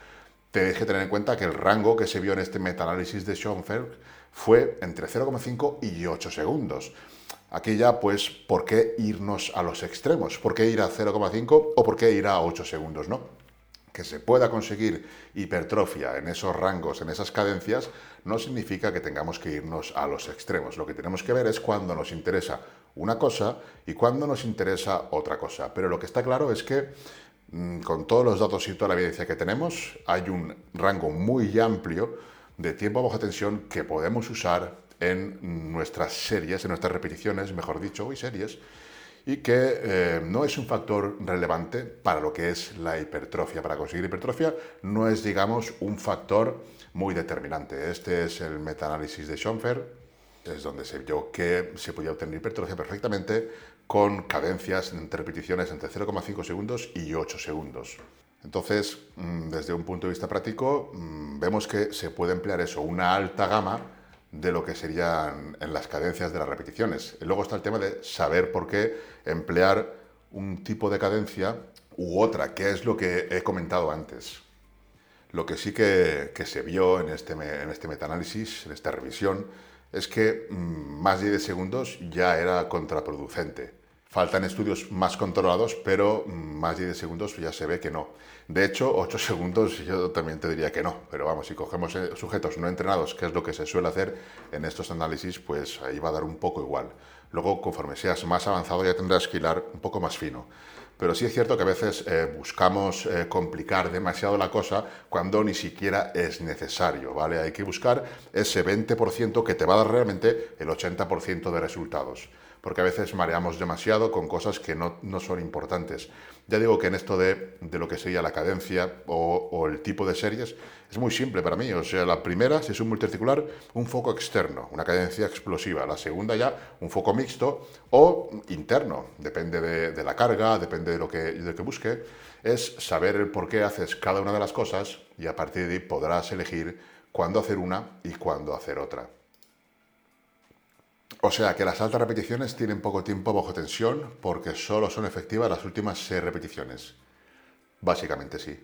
S1: Tenéis que tener en cuenta que el rango que se vio en este metaanálisis de Schoenfeld fue entre 0,5 y 8 segundos. Aquí ya, pues, ¿por qué irnos a los extremos? ¿Por qué ir a 0,5 o por qué ir a 8 segundos, no? Que se pueda conseguir hipertrofia en esos rangos, en esas cadencias, no significa que tengamos que irnos a los extremos. Lo que tenemos que ver es cuándo nos interesa una cosa y cuándo nos interesa otra cosa. Pero lo que está claro es que mm, con todos los datos y toda la evidencia que tenemos, hay un rango muy amplio de tiempo bajo tensión que podemos usar en nuestras series, en nuestras repeticiones, mejor dicho, y series, y que eh, no es un factor relevante para lo que es la hipertrofia. Para conseguir hipertrofia no es, digamos, un factor muy determinante. Este es el metaanálisis de Schoenfer es donde se vio que se podía obtener hipertrofia perfectamente con cadencias entre repeticiones entre 0,5 segundos y 8 segundos. Entonces, mm, desde un punto de vista práctico, mm, vemos que se puede emplear eso, una alta gama de lo que serían en las cadencias de las repeticiones. Y luego está el tema de saber por qué emplear un tipo de cadencia u otra, que es lo que he comentado antes. Lo que sí que, se vio en este, en este metaanálisis, en esta revisión, es que mm, más de 10 segundos ya era contraproducente. Faltan estudios más controlados, pero más de 10 segundos ya se ve que no. De hecho, 8 segundos yo también te diría que no, pero vamos, si cogemos eh, sujetos no entrenados, que es lo que se suele hacer en estos análisis, pues ahí va a dar un poco igual. Luego, conforme seas más avanzado, ya tendrás que hilar un poco más fino. Pero sí es cierto que a veces eh, buscamos eh, complicar demasiado la cosa cuando ni siquiera es necesario, ¿vale? Hay que buscar ese 20% que te va a dar realmente el 80% de resultados porque a veces mareamos demasiado con cosas que no, son importantes. Ya digo que en esto de, lo que sería la cadencia o, el tipo de series, es muy simple para mí. O sea, la primera, si es un multicircular, un foco externo, una cadencia explosiva. La segunda ya, un foco mixto o interno, depende de, la carga, depende de lo, que, de lo que busque. Es saber el por qué haces cada una de las cosas y a partir de ahí podrás elegir cuándo hacer una y cuándo hacer otra. O sea que las altas repeticiones tienen poco tiempo bajo tensión porque solo son efectivas las últimas 6 repeticiones. Básicamente sí.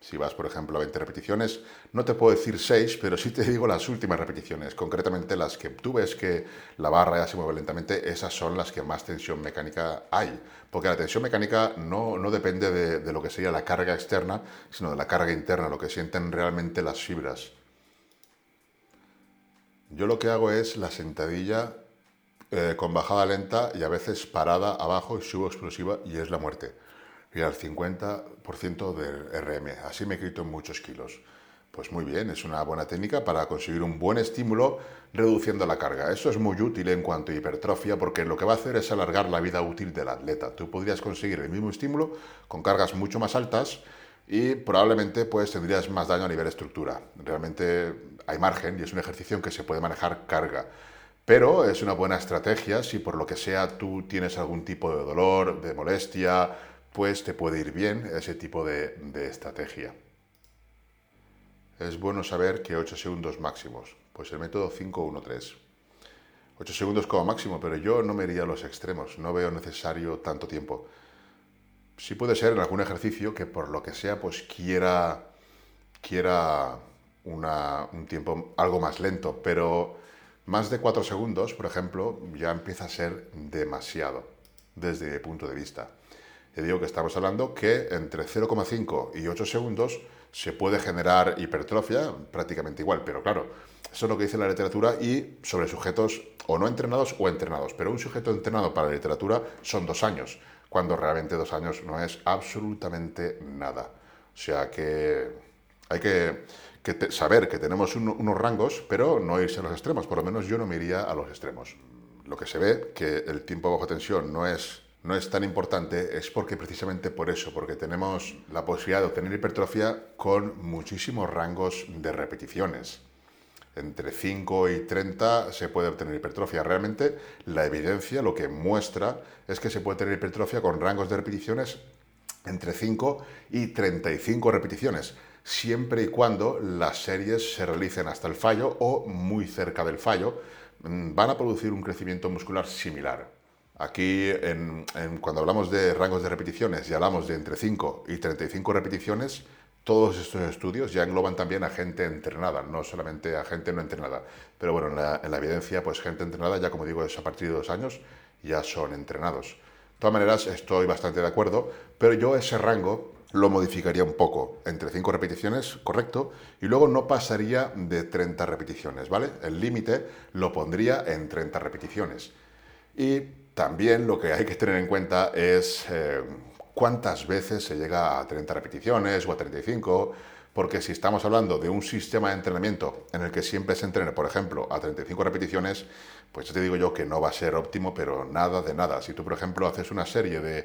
S1: Si vas, por ejemplo, a 20 repeticiones, no te puedo decir 6, pero sí te digo las últimas repeticiones. Concretamente las que tú ves que la barra ya se mueve lentamente, esas son las que más tensión mecánica hay. Porque la tensión mecánica no, no depende de, de lo que sería la carga externa, sino de la carga interna, lo que sienten realmente las fibras. Yo lo que hago es la sentadilla eh, con bajada lenta y a veces parada abajo y subo explosiva y es la muerte. Y al 50% del RM. Así me quito muchos kilos. Pues muy bien, es una buena técnica para conseguir un buen estímulo reduciendo la carga. Eso es muy útil en cuanto a hipertrofia porque lo que va a hacer es alargar la vida útil del atleta. Tú podrías conseguir el mismo estímulo con cargas mucho más altas y probablemente pues tendrías más daño a nivel estructura. Realmente hay margen y es un ejercicio en que se puede manejar carga. Pero es una buena estrategia si por lo que sea tú tienes algún tipo de dolor, de molestia, pues te puede ir bien ese tipo de, estrategia. Es bueno saber que 8 segundos máximos, pues el método 513. 8 segundos como máximo, pero yo no me iría a los extremos, no veo necesario tanto tiempo. Sí puede ser en algún ejercicio que por lo que sea pues quiera, quiera un tiempo algo más lento, pero más de 4 segundos, por ejemplo, ya empieza a ser demasiado desde mi punto de vista. Te digo que estamos hablando que entre 0,5 y 8 segundos se puede generar hipertrofia prácticamente igual, pero claro, eso es lo que dice la literatura y sobre sujetos o no entrenados o entrenados, pero un sujeto entrenado para la literatura son dos años, cuando realmente dos años no es absolutamente nada. O sea que hay que que saber que tenemos unos rangos, pero no irse a los extremos. Por lo menos yo no me iría a los extremos. Lo que se ve que el tiempo bajo tensión no es, no es tan importante es porque precisamente por eso, porque tenemos la posibilidad de obtener hipertrofia con muchísimos rangos de repeticiones. Entre 5 y 30 se puede obtener hipertrofia. Realmente la evidencia lo que muestra es que se puede tener hipertrofia con rangos de repeticiones entre 5 y 35 repeticiones siempre y cuando las series se realicen hasta el fallo o muy cerca del fallo, mm, van a producir un crecimiento muscular similar. Aquí, cuando hablamos de rangos de repeticiones y hablamos de entre 5 y 35 repeticiones, todos estos estudios ya engloban también a gente entrenada, no solamente a gente no entrenada. Pero bueno, en la, en la evidencia, pues gente entrenada, ya como digo, es a partir de dos años, ya son entrenados. De todas maneras, estoy bastante de acuerdo, pero yo ese rango lo modificaría un poco, entre 5 repeticiones, correcto, y luego no pasaría de 30 repeticiones, ¿vale? El límite lo pondría en 30 repeticiones. Y también lo que hay que tener en cuenta es eh, cuántas veces se llega a 30 repeticiones o a 35, Porque si estamos hablando de un sistema de entrenamiento en el que siempre se entrene, por ejemplo, a 35 repeticiones, pues te digo yo que no va a ser óptimo, pero nada de nada. Si tú, por ejemplo, haces una serie de,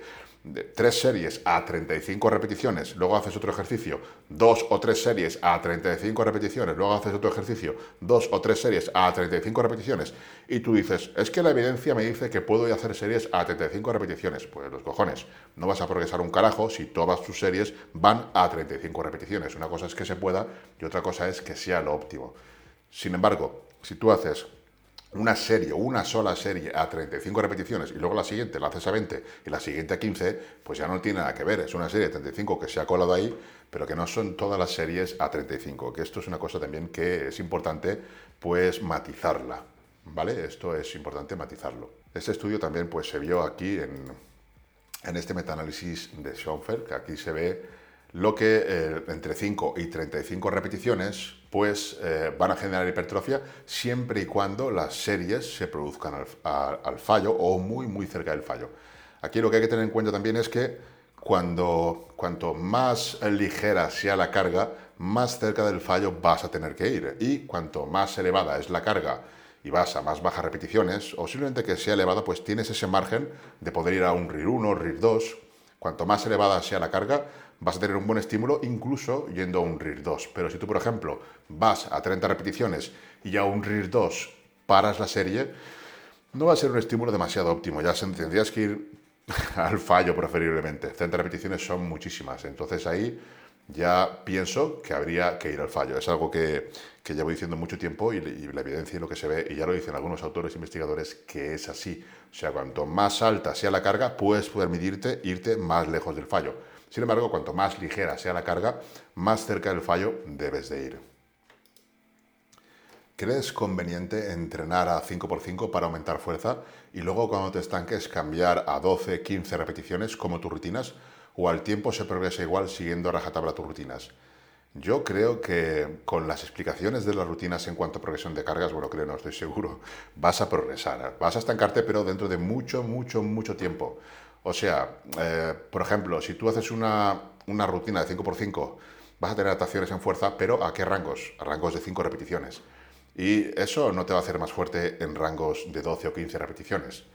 S1: tres series a 35 repeticiones, luego haces otro ejercicio, dos o tres series a 35 repeticiones, luego haces otro ejercicio, dos o tres series a 35 repeticiones, y tú dices, es que la evidencia me dice que puedo hacer series a 35 repeticiones. Pues los cojones, no vas a progresar un carajo si todas tus series van a 35 repeticiones. Una cosa es que se pueda y otra cosa es que sea lo óptimo. Sin embargo, si tú haces una serie, una sola serie a 35 repeticiones y luego la siguiente la haces a 20 y la siguiente a 15, pues ya no tiene nada que ver. Es una serie de 35 que se ha colado ahí, pero que no son todas las series a 35, que esto es una cosa también que es importante pues matizarla, ¿vale? Esto es importante matizarlo. Este estudio también pues se vio aquí en, en este metaanálisis de Schoenfeld, que aquí se ve lo que eh, entre 5 y 35 repeticiones pues van a generar hipertrofia siempre y cuando las series se produzcan al, fallo o muy muy cerca del fallo. Aquí lo que hay que tener en cuenta también es que cuando, cuanto más ligera sea la carga, más cerca del fallo vas a tener que ir. Y cuanto más elevada es la carga y vas a más bajas repeticiones, o simplemente que sea elevada, pues tienes ese margen de poder ir a un RIR 1, RIR 2. Cuanto más elevada sea la carga, vas a tener un buen estímulo incluso yendo a un RIR 2. Pero si tú, por ejemplo, vas a 30 repeticiones y a un RIR 2 paras la serie, no va a ser un estímulo demasiado óptimo. Ya tendrías que ir al fallo preferiblemente. 30 repeticiones son muchísimas. Entonces ahí ya pienso que habría que ir al fallo. Es algo que, que llevo diciendo mucho tiempo y, y, la evidencia y lo que se ve, y ya lo dicen algunos autores e investigadores, que es así. O sea, cuanto más alta sea la carga, puedes permitirte irte más lejos del fallo. Sin embargo, cuanto más ligera sea la carga, más cerca del fallo debes de ir. ¿Crees conveniente entrenar a 5x5 para aumentar fuerza y luego cuando te estanques cambiar a 12, 15 repeticiones como tus rutinas? ¿O al tiempo se progresa igual siguiendo a rajatabla tus rutinas? Yo creo que con las explicaciones de las rutinas en cuanto a progresión de cargas, bueno, creo, no estoy seguro, vas a progresar. Vas a estancarte, pero dentro de mucho, mucho, mucho tiempo. O sea, eh, por ejemplo, si tú haces una, rutina de 5x5, vas a tener adaptaciones en fuerza, pero ¿a qué rangos? A rangos de 5 repeticiones. Y eso no te va a hacer más fuerte en rangos de 12 o 15 repeticiones.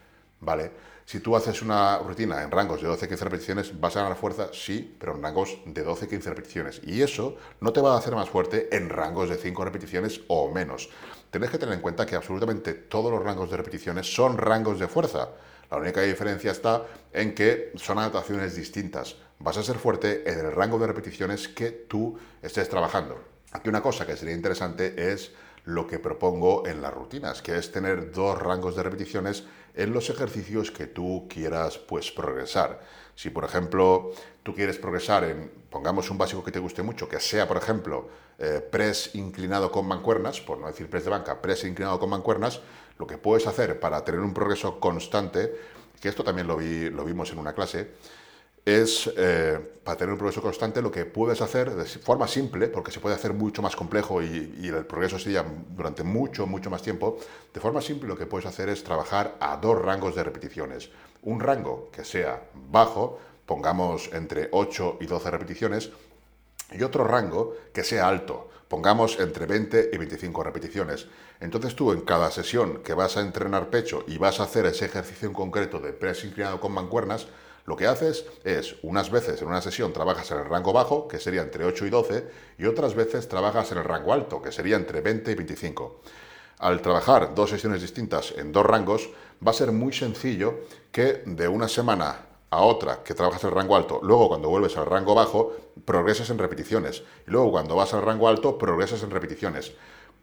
S1: ¿Vale? Si tú haces una rutina en rangos de 12 o 15 repeticiones, vas a ganar fuerza, sí, pero en rangos de 12 o 15 repeticiones. Y eso no te va a hacer más fuerte en rangos de 5 repeticiones o menos. Tenés que tener en cuenta que absolutamente todos los rangos de repeticiones son rangos de fuerza. La única diferencia está en que son adaptaciones distintas. Vas a ser fuerte en el rango de repeticiones que tú estés trabajando. Aquí una cosa que sería interesante es lo que propongo en las rutinas, que es tener dos rangos de repeticiones en los ejercicios que tú quieras pues progresar. Si por ejemplo tú quieres progresar en, pongamos un básico que te guste mucho, que sea por ejemplo eh, press inclinado con mancuernas, por no decir press de banca, press inclinado con mancuernas, lo que puedes hacer para tener un progreso constante, que esto también lo, vi, lo vimos en una clase, es eh, para tener un progreso constante lo que puedes hacer de forma simple, porque se puede hacer mucho más complejo y, y, el progreso sería durante mucho, mucho más tiempo, de forma simple lo que puedes hacer es trabajar a dos rangos de repeticiones. Un rango que sea bajo, pongamos entre 8 y 12 repeticiones, y otro rango que sea alto, pongamos entre 20 y 25 repeticiones. Entonces tú en cada sesión que vas a entrenar pecho y vas a hacer ese ejercicio en concreto de press inclinado con mancuernas, lo que haces es, unas veces en una sesión trabajas en el rango bajo, que sería entre 8 y 12, y otras veces trabajas en el rango alto, que sería entre 20 y 25. Al trabajar dos sesiones distintas en dos rangos, va a ser muy sencillo que de una semana a otra que trabajas el rango alto, luego cuando vuelves al rango bajo, progresas en repeticiones. Y luego cuando vas al rango alto, progresas en repeticiones.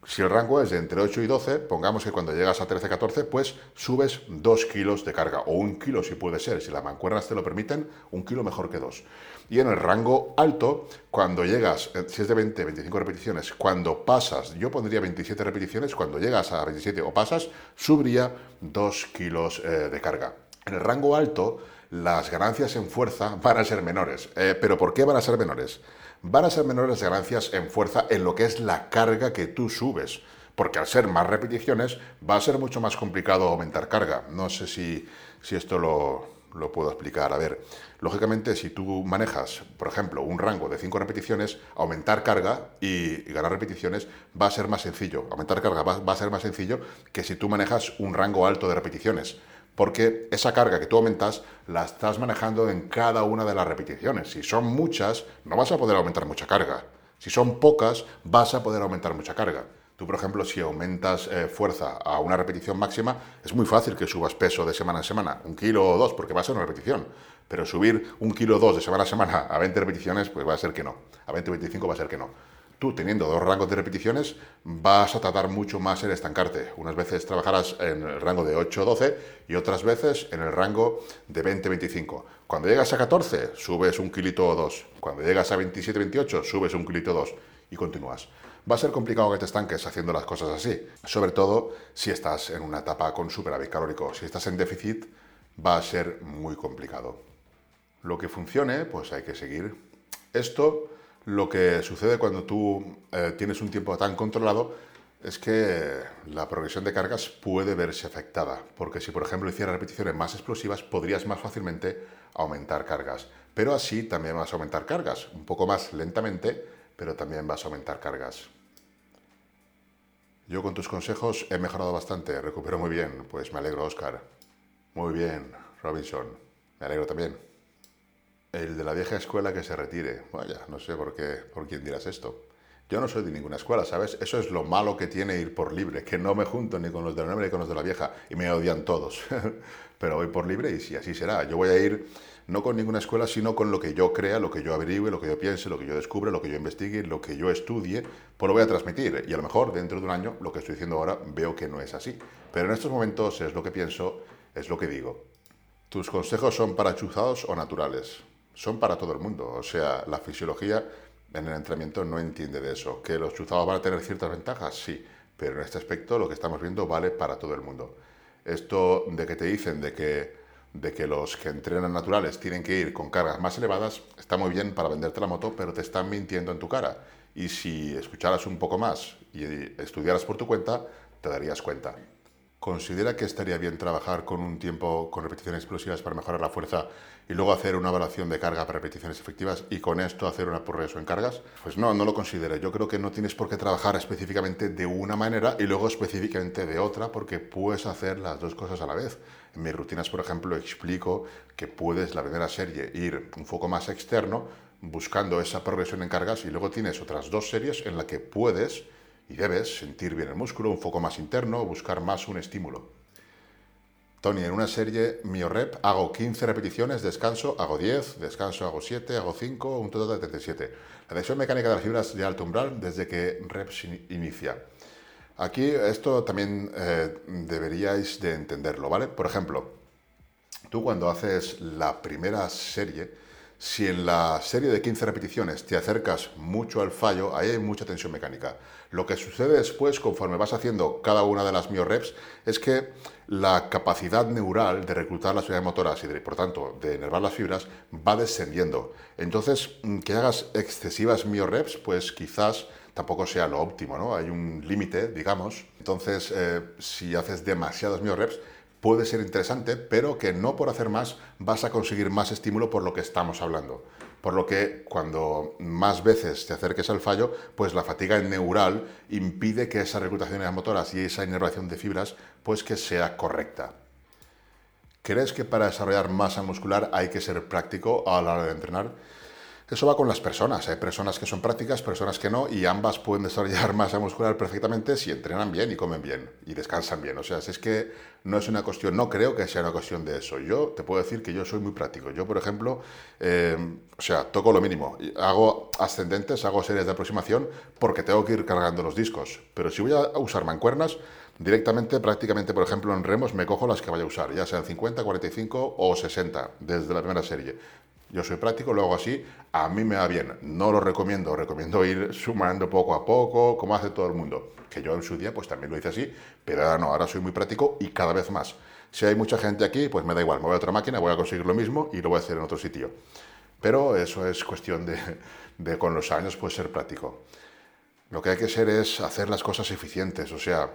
S1: Si el rango es de entre 8 y 12, pongamos que cuando llegas a 13-14, pues subes 2 kilos de carga, o un kilo si puede ser, si las mancuernas te lo permiten, un kilo mejor que 2. Y en el rango alto, cuando llegas, eh, si es de 20, 25 repeticiones, cuando pasas, yo pondría 27 repeticiones, cuando llegas a 27 o pasas, subiría 2 kilos eh, de carga. En el rango alto, las ganancias en fuerza van a ser menores. Eh, ¿Pero por qué van a ser menores? Van a ser menores las ganancias en fuerza en lo que es la carga que tú subes. Porque al ser más repeticiones va a ser mucho más complicado aumentar carga. No sé si, si esto lo, lo puedo explicar. A ver, lógicamente, si tú manejas, por ejemplo, un rango de 5 repeticiones, aumentar carga y, ganar repeticiones va a ser más sencillo. Aumentar carga va, a ser más sencillo que si tú manejas un rango alto de repeticiones. Porque esa carga que tú aumentas la estás manejando en cada una de las repeticiones. Si son muchas, no vas a poder aumentar mucha carga. Si son pocas, vas a poder aumentar mucha carga. Tú, por ejemplo, si aumentas eh, fuerza a una repetición máxima, es muy fácil que subas peso de semana a semana, un kilo o dos, porque va a ser una repetición. Pero subir un kilo o dos de semana a semana a 20 repeticiones, pues va a ser que no. A 20 o 25 va a ser que no. Tú, teniendo dos rangos de repeticiones, vas a tratar mucho más el estancarte. Unas veces trabajarás en el rango de 8 o 12 y otras veces en el rango de 20 25. Cuando llegas a 14, subes un kilito o dos. Cuando llegas a 27 28, subes un kilito o dos. Y continúas va a ser complicado que te estanques haciendo las cosas así. Sobre todo si estás en una etapa con superávit calórico. Si estás en déficit, va a ser muy complicado. Lo que funcione, pues hay que seguir. Esto, lo que sucede cuando tú eh, tienes un tiempo tan controlado, es que la progresión de cargas puede verse afectada, porque si por ejemplo hicieras repeticiones más explosivas, podrías más fácilmente aumentar cargas. Pero así también vas a aumentar cargas, un poco más lentamente, pero también vas a aumentar cargas. Yo con tus consejos he mejorado bastante, recupero muy bien. Pues me alegro, Oscar. Muy bien, Robinson. Me alegro también. El de la vieja escuela que se retire. Vaya, no sé por qué, por quién dirás esto. Yo no soy de ninguna escuela, ¿sabes? Eso es lo malo que tiene ir por libre, que no me junto ni con los de la nueva ni con los de la vieja y me odian todos. Pero voy por libre y si así será. Yo voy a ir no con ninguna escuela, sino con lo que yo crea, lo que yo averigüe, lo que yo piense, lo que yo descubra, lo que yo investigue, lo que yo estudie, pues lo voy a transmitir. Y a lo mejor dentro de un año, lo que estoy diciendo ahora, veo que no es así. Pero en estos momentos es lo que pienso, es lo que digo. ¿Tus consejos son para chuzados o naturales? Son para todo el mundo. O sea, la fisiología en el entrenamiento no entiende de eso. ¿Que los chuzados van a tener ciertas ventajas? Sí. Pero en este aspecto lo que estamos viendo vale para todo el mundo. Esto de que te dicen de que de que los que entrenan naturales tienen que ir con cargas más elevadas, está muy bien para venderte la moto, pero te están mintiendo en tu cara. Y si escucharas un poco más y estudiaras por tu cuenta, te darías cuenta. ¿Considera que estaría bien trabajar con un tiempo con repeticiones explosivas para mejorar la fuerza y luego hacer una evaluación de carga para repeticiones efectivas y con esto hacer una progreso en cargas? Pues no, no lo considero. Yo creo que no tienes por qué trabajar específicamente de una manera y luego específicamente de otra porque puedes hacer las dos cosas a la vez. En mis rutinas, por ejemplo, explico que puedes la primera serie ir un poco más externo buscando esa progresión en cargas y luego tienes otras dos series en las que puedes y debes sentir bien el músculo, un foco más interno, buscar más un estímulo. Tony, en una serie rep hago 15 repeticiones, descanso, hago 10, descanso, hago 7, hago 5, un total de 37. La tensión mecánica de las fibras de alto umbral desde que rep inicia. Aquí esto también eh, deberíais de entenderlo, ¿vale? Por ejemplo, tú cuando haces la primera serie, si en la serie de 15 repeticiones te acercas mucho al fallo, ahí hay mucha tensión mecánica. Lo que sucede después, conforme vas haciendo cada una de las mioreps, es que la capacidad neural de reclutar las unidades motoras y, por tanto, de enervar las fibras va descendiendo. Entonces, mm, que hagas excesivas mioreps, pues quizás tampoco sea lo óptimo, ¿no? Hay un límite, digamos. Entonces, eh, si haces demasiadas mioreps, puede ser interesante, pero que no por hacer más vas a conseguir más estímulo por lo que estamos hablando. Por lo que cuando más veces te acerques al fallo, pues la fatiga neural impide que esa reclutación de motoras y esa inervación de fibras, pues que sea correcta. ¿Crees que para desarrollar masa muscular hay que ser práctico a la hora de entrenar? Eso va con las personas. Hay personas que son prácticas, personas que no, y ambas pueden desarrollar masa muscular perfectamente si entrenan bien y comen bien y descansan bien. O sea, es que no es una cuestión, no creo que sea una cuestión de eso. Yo te puedo decir que yo soy muy práctico. Yo, por ejemplo, eh, o sea, toco lo mínimo. Hago ascendentes, hago series de aproximación porque tengo que ir cargando los discos. Pero si voy a usar mancuernas, directamente, prácticamente, por ejemplo, en remos me cojo las que vaya a usar, ya sean 50, 45 o 60, desde la primera serie. Yo soy práctico, lo hago así, a mí me va bien. No lo recomiendo, recomiendo ir sumando poco a poco, como hace todo el mundo. Que yo en su día pues también lo hice así, pero ahora no, ahora soy muy práctico y cada vez más. Si hay mucha gente aquí, pues me da igual, me voy a otra máquina, voy a conseguir lo mismo y lo voy a hacer en otro sitio. Pero eso es cuestión de, de con los años pues ser práctico. Lo que hay que ser es hacer las cosas eficientes, o sea,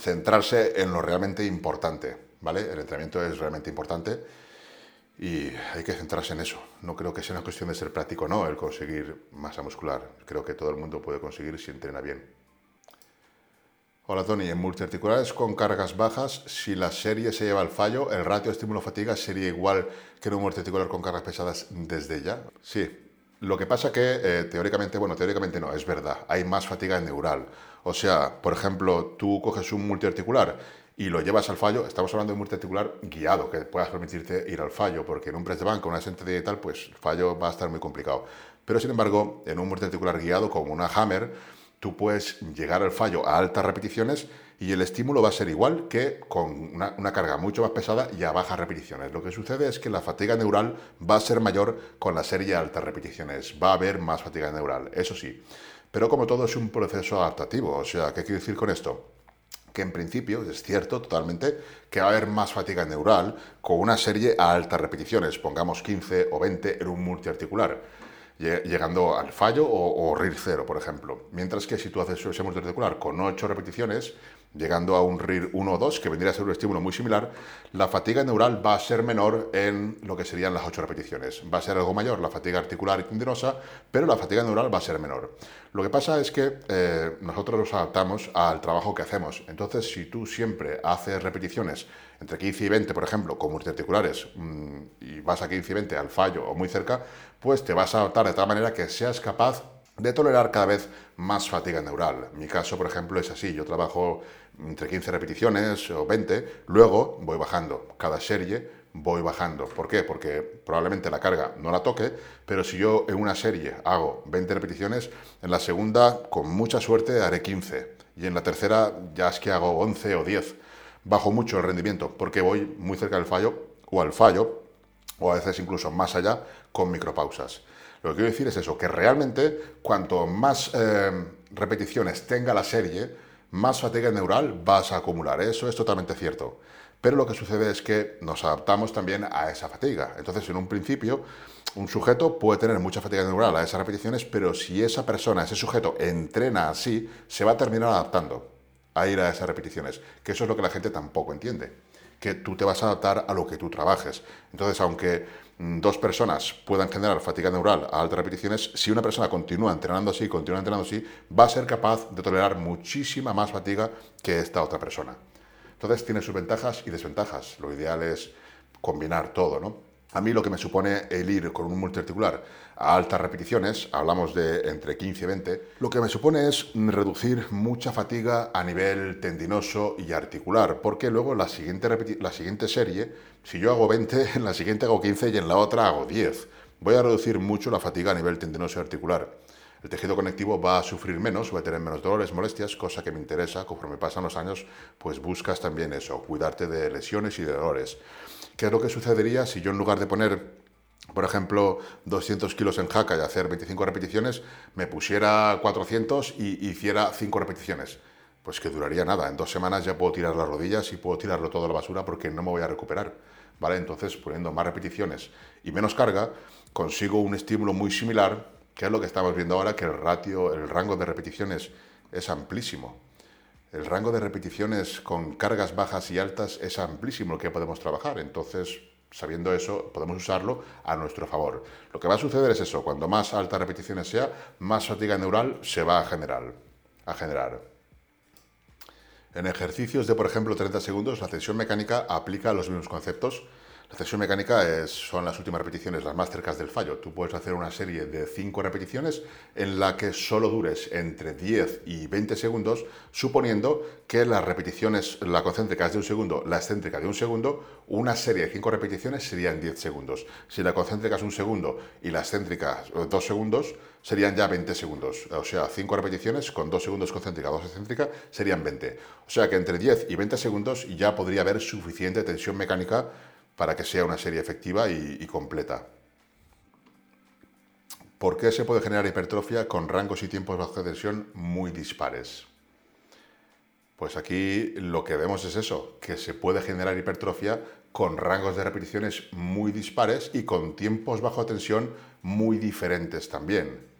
S1: centrarse en lo realmente importante, ¿vale? El entrenamiento es realmente importante Y hay que centrarse en eso. No creo que sea una cuestión de ser práctico, no, el conseguir masa muscular. Creo que todo el mundo puede conseguir si entrena bien. Hola Tony, en multiarticulares con cargas bajas, si la serie se lleva al fallo, ¿el ratio estímulo-fatiga sería igual que en un multiarticular con cargas pesadas desde ya? Sí. Lo que pasa que eh, teóricamente, bueno, teóricamente no, es verdad, hay más fatiga neural. O sea, por ejemplo, tú coges un multiarticular y lo llevas al fallo, estamos hablando de un multiarticular guiado, que puedas permitirte ir al fallo, porque en un press de banca, una sentadilla y tal, pues el fallo va a estar muy complicado. Pero sin embargo, en un multiarticular guiado como una Hammer, tú puedes llegar al fallo a altas repeticiones y el estímulo va a ser igual que con una, carga mucho más pesada y a bajas repeticiones. Lo que sucede es que la fatiga neural va a ser mayor con la serie de altas repeticiones, va a haber más fatiga neural, eso sí. Pero como todo es un proceso adaptativo, o sea, ¿qué quiero decir con esto? Que en principio es cierto totalmente que va a haber más fatiga neural con una serie a altas repeticiones, pongamos 15 o 20 en un multiarticular, llegando al fallo o, RIR 0, por ejemplo. Mientras que si tú haces ese multiarticular con 8 repeticiones, llegando a un RIR 1 o 2, que vendría a ser un estímulo muy similar, la fatiga neural va a ser menor en lo que serían las 8 repeticiones. Va a ser algo mayor la fatiga articular y tendinosa, pero la fatiga neural va a ser menor. Lo que pasa es que eh, nosotros nos adaptamos al trabajo que hacemos. Entonces, si tú siempre haces repeticiones entre 15 y 20, por ejemplo, con multiarticulares, mm, y vas a 15 y 20 al fallo o muy cerca, pues te vas a adaptar de tal manera que seas capaz de tolerar cada vez más fatiga neural. Mi caso, por ejemplo, es así. Yo trabajo entre 15 repeticiones o 20, luego voy bajando. Cada serie voy bajando. ¿Por qué? Porque probablemente la carga no la toque, pero si yo en una serie hago 20 repeticiones, en la segunda, con mucha suerte, haré 15. Y en la tercera ya es que hago 11 o 10. Bajo mucho el rendimiento porque voy muy cerca del fallo o al fallo, o a veces incluso más allá, con micropausas. Lo que quiero decir es eso, que realmente cuanto más eh, repeticiones tenga la serie, más fatiga neural vas a acumular. Eso es totalmente cierto. Pero lo que sucede es que nos adaptamos también a esa fatiga. Entonces, en un principio, un sujeto puede tener mucha fatiga neural a esas repeticiones, pero si esa persona, ese sujeto, entrena así, se va a terminar adaptando a ir a esas repeticiones. Que eso es lo que la gente tampoco entiende. Que tú te vas a adaptar a lo que tú trabajes. Entonces, aunque Mm, dos personas puedan generar fatiga neural a altas repeticiones, si una persona continúa entrenando así, continúa entrenando así, va a ser capaz de tolerar muchísima más fatiga que esta otra persona. Entonces tiene sus ventajas y desventajas. Lo ideal es combinar todo, ¿no? A mí lo que me supone el ir con un multiarticular a altas repeticiones, hablamos de entre 15 y 20, lo que me supone es reducir mucha fatiga a nivel tendinoso y articular, porque luego la siguiente, la siguiente serie, si yo hago 20, en la siguiente hago 15 y en la otra hago 10. Voy a reducir mucho la fatiga a nivel tendinoso y articular. El tejido conectivo va a sufrir menos, va a tener menos dolores, molestias, cosa que me interesa. Conforme pasan los años, pues buscas también eso, cuidarte de lesiones y de dolores. ¿Qué es lo que sucedería si yo en lugar de poner, por ejemplo, 200 kilos en jaca y hacer 25 repeticiones, me pusiera 400 y hiciera 5 repeticiones? Pues que duraría nada. En dos semanas ya puedo tirar las rodillas y puedo tirarlo todo a la basura porque no me voy a recuperar. ¿Vale? Entonces, poniendo más repeticiones y menos carga, consigo un estímulo muy similar, que es lo que estamos viendo ahora, que el ratio, el rango de repeticiones es amplísimo. El rango de repeticiones con cargas bajas y altas es amplísimo lo que podemos trabajar. Entonces, sabiendo eso, podemos usarlo a nuestro favor. Lo que va a suceder es eso, cuando más altas repeticiones sea, más fatiga neural se va a generar. A generar. En ejercicios de, por ejemplo, 30 segundos, la tensión mecánica aplica los mismos conceptos la tensión mecánica son las últimas repeticiones, las más cercas del fallo. Tú puedes hacer una serie de 5 repeticiones en la que solo dures entre 10 y 20 segundos, suponiendo que las repeticiones, la concéntrica es de un segundo, la excéntrica de un segundo, una serie de 5 repeticiones serían 10 segundos. Si la concéntrica es un segundo y la excéntrica 2 segundos, serían ya 20 segundos. O sea, 5 repeticiones con 2 segundos concéntrica, 2 excéntrica, serían 20. O sea que entre 10 y 20 segundos ya podría haber suficiente tensión mecánica para que sea una serie efectiva y, completa. ¿Por qué se puede generar hipertrofia con rangos y tiempos bajo tensión muy dispares? Pues aquí lo que vemos es eso, que se puede generar hipertrofia con rangos de repeticiones muy dispares y con tiempos bajo tensión muy diferentes también.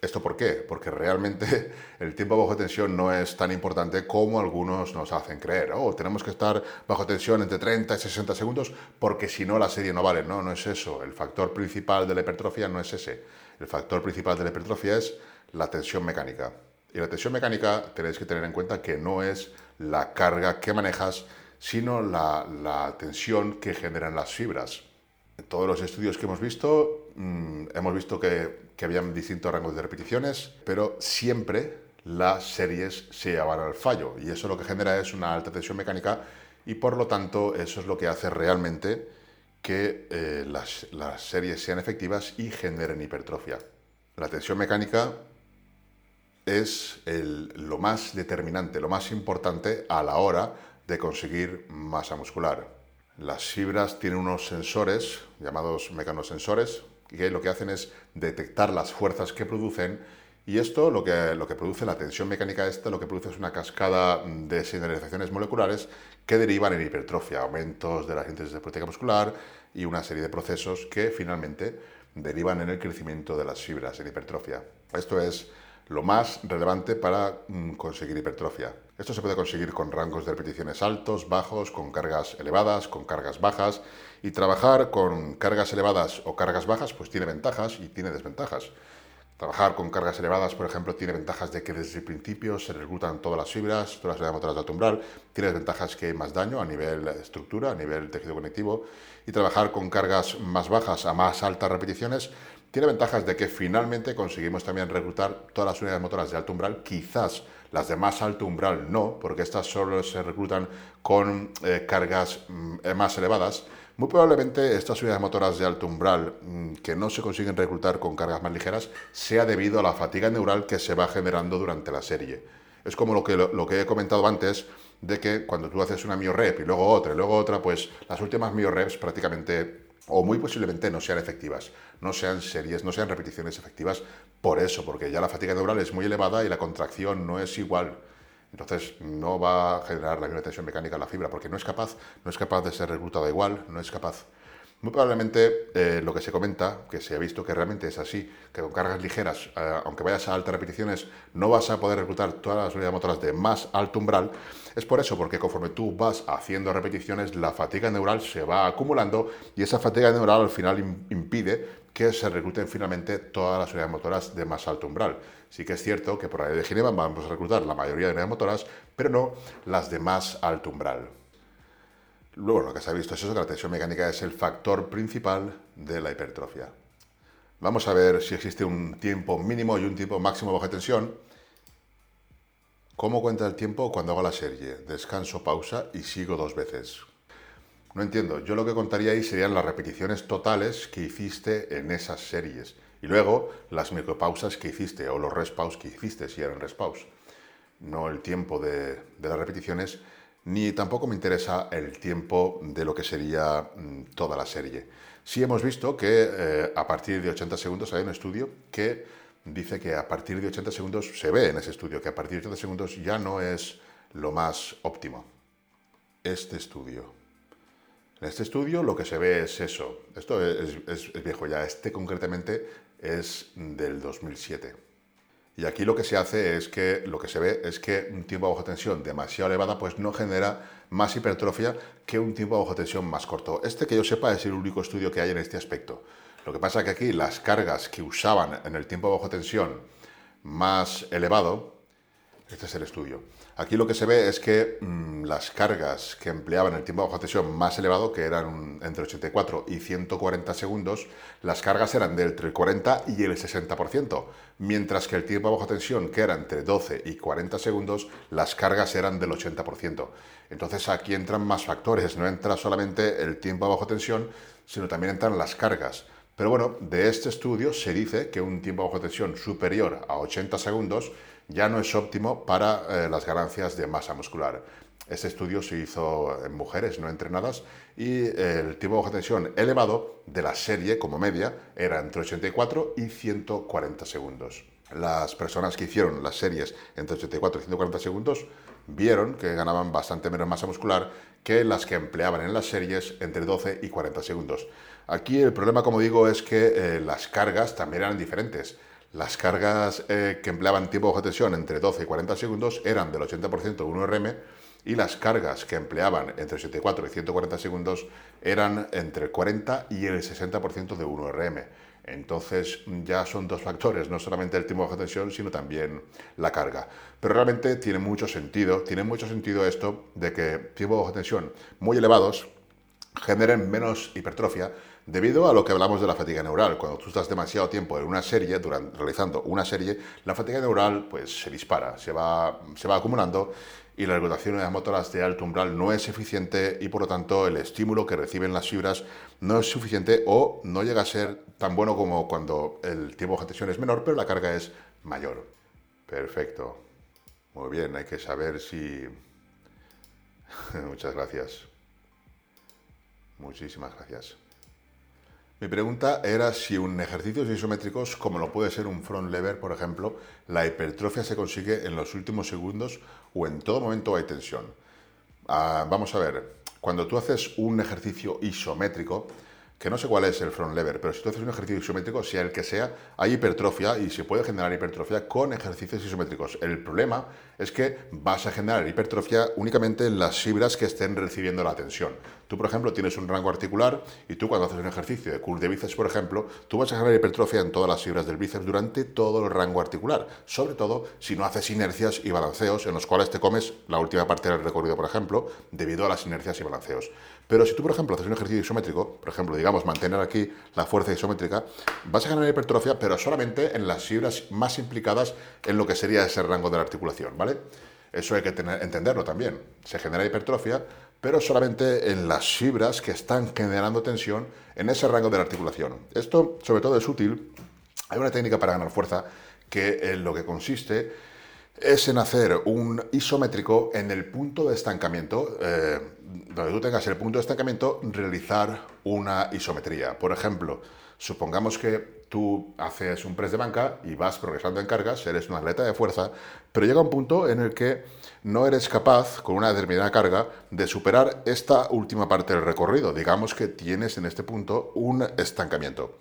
S1: ¿Esto por qué? Porque realmente el tiempo bajo tensión no es tan importante como algunos nos hacen creer. Oh, tenemos que estar bajo tensión entre 30 y 60 segundos porque si no la serie no vale. No, no es eso. El factor principal de la hipertrofia no es ese. El factor principal de la hipertrofia es la tensión mecánica. Y la tensión mecánica tenéis que tener en cuenta que no es la carga que manejas, sino la, tensión que generan las fibras. En todos los estudios que hemos visto, mm, hemos visto que, que habían distintos rangos de repeticiones, pero siempre las series se llevan al fallo y eso lo que genera es una alta tensión mecánica y por lo tanto eso es lo que hace realmente que eh, las, las series sean efectivas y generen hipertrofia. La tensión mecánica es lo más determinante, lo más importante a la hora de conseguir masa muscular. Las fibras tienen unos sensores llamados mecanosensores que lo que hacen es detectar las fuerzas que producen y esto lo que, lo que produce, la tensión mecánica esta, lo que produce es una cascada de señalizaciones moleculares que derivan en hipertrofia, aumentos de la síntesis de proteína muscular y una serie de procesos que finalmente derivan en el crecimiento de las fibras, en hipertrofia. Esto es lo más relevante para mm, conseguir hipertrofia. Esto se puede conseguir con rangos de repeticiones altos, bajos, con cargas elevadas, con cargas bajas. Y trabajar con cargas elevadas o cargas bajas pues tiene ventajas y tiene desventajas. Trabajar con cargas elevadas, por ejemplo, tiene ventajas de que desde el principio se reclutan todas las fibras, todas las motoras de alto umbral. Tiene desventajas que hay más daño a nivel estructura, a nivel tejido conectivo. Y trabajar con cargas más bajas a más altas repeticiones tiene ventajas de que finalmente conseguimos también reclutar todas las unidades motoras de alto umbral, quizás las de más alto umbral no, porque estas solo se reclutan con eh, cargas mm, más elevadas. Muy probablemente estas unidades motoras de alto umbral mm, que no se consiguen reclutar con cargas más ligeras sea debido a la fatiga neural que se va generando durante la serie. Es como lo que, he comentado antes, de que cuando tú haces una mio-rep y luego otra y luego otra, pues las últimas mio-reps prácticamente o muy posiblemente no sean efectivas, no sean series, no sean repeticiones efectivas por eso, porque ya la fatiga neural es muy elevada y la contracción no es igual. Entonces no va a generar la misma tensión mecánica en la fibra porque no es capaz, no es capaz de ser reclutada igual, no es capaz. Muy probablemente eh, lo que se comenta, que se ha visto que realmente es así, que con cargas ligeras, eh, aunque vayas a altas repeticiones, no vas a poder reclutar todas las unidades motoras de más alto umbral, es por eso, porque conforme tú vas haciendo repeticiones, la fatiga neural se va acumulando y esa fatiga neural al final impide que se recluten finalmente todas las unidades motoras de más alto umbral. Sí que es cierto que por la ley de Ginebra vamos a reclutar la mayoría de unidades motoras, pero no las de más alto umbral. Luego lo que se ha visto es eso, que la tensión mecánica es el factor principal de la hipertrofia. Vamos a ver si existe un tiempo mínimo y un tiempo máximo bajo tensión. ¿Cómo cuenta el tiempo cuando hago la serie? Descanso, pausa y sigo dos veces. No entiendo. Yo lo que contaría ahí serían las repeticiones totales que hiciste en esas series. Y luego las micropausas que hiciste o los respaus que hiciste si eran respaus. No el tiempo de, las repeticiones ni tampoco me interesa el tiempo de lo que sería mm, toda la serie. Sí hemos visto que eh, a partir de 80 segundos hay un estudio que dice que a partir de 80 segundos, se ve en ese estudio, que a partir de 80 segundos ya no es lo más óptimo. Este estudio. En este estudio lo que se ve es eso. Esto es viejo ya. Este concretamente es del 2007. Y aquí lo que se hace es que lo que se ve es que un tiempo bajo tensión demasiado elevada pues no genera más hipertrofia que un tiempo bajo tensión más corto. Este que yo sepa es el único estudio que hay en este aspecto. Lo que pasa es que aquí las cargas que usaban en el tiempo bajo tensión más elevado, este es el estudio, Aquí lo que se ve es que mm, las cargas que empleaban el tiempo bajo tensión más elevado, que eran entre 84 y 140 segundos, las cargas eran de entre el 40 y el 60%, mientras que el tiempo bajo tensión, que era entre 12 y 40 segundos, las cargas eran del 80%. Entonces aquí entran más factores, no entra solamente el tiempo bajo tensión, sino también entran las cargas. Pero bueno, de este estudio se dice que un tiempo bajo tensión superior a 80 segundos ya no es óptimo para eh, las ganancias de masa muscular. Este estudio se hizo en mujeres no entrenadas y el tiempo bajo tensión elevado de la serie como media era entre 84 y 140 segundos. Las personas que hicieron las series entre 84 y 140 segundos vieron que ganaban bastante menos masa muscular que las que empleaban en las series entre 12 y 40 segundos. Aquí el problema, como digo, es que eh, las cargas también eran diferentes las cargas eh, que empleaban tiempo bajo tensión entre 12 y 40 segundos eran del 80% de 1RM y las cargas que empleaban entre 84 y 140 segundos eran entre 40 y el 60% de 1RM. Entonces ya son dos factores, no solamente el tiempo bajo tensión, sino también la carga. Pero realmente tiene mucho sentido, tiene mucho sentido esto de que tiempo bajo tensión muy elevados generen menos hipertrofia debido a lo que hablamos de la fatiga neural. Cuando tú estás demasiado tiempo en una serie, realizando una serie, la fatiga neural pues se dispara, se va, se va acumulando y la regulación de las motoras de alto umbral no es eficiente y por lo tanto el estímulo que reciben las fibras no es suficiente o no llega a ser tan bueno como cuando el tiempo de tensión es menor pero la carga es mayor. Perfecto. Muy bien, hay que saber si... Muchas gracias. Muchísimas gracias. Mi pregunta era si en ejercicios isométricos, como lo puede ser un front lever, por ejemplo, la hipertrofia se consigue en los últimos segundos o en todo momento hay tensión. Ah, vamos a ver, cuando tú haces un ejercicio isométrico, que no sé cuál es el front lever, pero si tú haces un ejercicio isométrico, sea el que sea, hay hipertrofia y se puede generar hipertrofia con ejercicios isométricos. El problema es que vas a generar hipertrofia únicamente en las fibras que estén recibiendo la tensión. Tú, por ejemplo, tienes un rango articular y tú cuando haces un ejercicio de curl de bíceps, por ejemplo, tú vas a generar hipertrofia en todas las fibras del bíceps durante todo el rango articular, sobre todo si no haces inercias y balanceos en los cuales te comes la última parte del recorrido, por ejemplo, debido a las inercias y balanceos. Pero si tú, por ejemplo, haces un ejercicio isométrico, por ejemplo, digamos, mantener aquí la fuerza isométrica, vas a generar hipertrofia, pero solamente en las fibras más implicadas en lo que sería ese rango de la articulación, ¿vale? Eso hay que entenderlo también. Se genera hipertrofia, pero solamente en las fibras que están generando tensión en ese rango de la articulación. Esto, sobre todo, es útil. Hay una técnica para ganar fuerza que en lo que consiste es en hacer un isométrico en el punto de estancamiento, eh, donde tú tengas el punto de estancamiento, realizar una isometría. Por ejemplo, supongamos que tú haces un press de banca y vas progresando en cargas, eres un atleta de fuerza, pero llega un punto en el que no eres capaz, con una determinada carga, de superar esta última parte del recorrido. Digamos que tienes en este punto un estancamiento.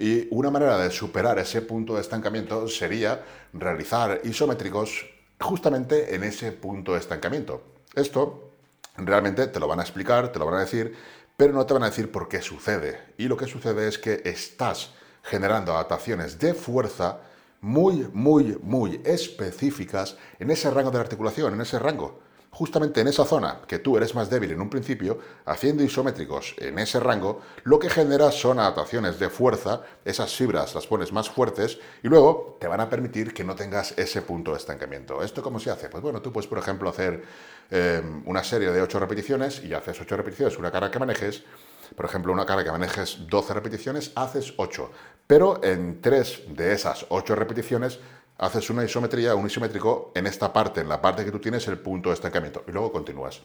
S1: Y una manera de superar ese punto de estancamiento sería realizar isométricos justamente en ese punto de estancamiento. Esto realmente te lo van a explicar, te lo van a decir, pero no te van a decir por qué sucede. Y lo que sucede es que estás generando adaptaciones de fuerza muy, muy, muy específicas en ese rango de articulación, en ese rango justamente en esa zona que tú eres más débil en un principio, haciendo isométricos en ese rango, lo que genera son adaptaciones de fuerza, esas fibras las pones más fuertes y luego te van a permitir que no tengas ese punto de estancamiento. ¿Esto cómo se hace? Pues bueno, tú puedes, por ejemplo, hacer eh, una serie de 8 repeticiones y haces 8 repeticiones, una cara que manejes, por ejemplo, una cara que manejes 12 repeticiones, haces 8. Pero en 3 de esas 8 repeticiones haces una isometría, un isométrico en esta parte, en la parte que tú tienes el punto de estancamiento, y luego continúas.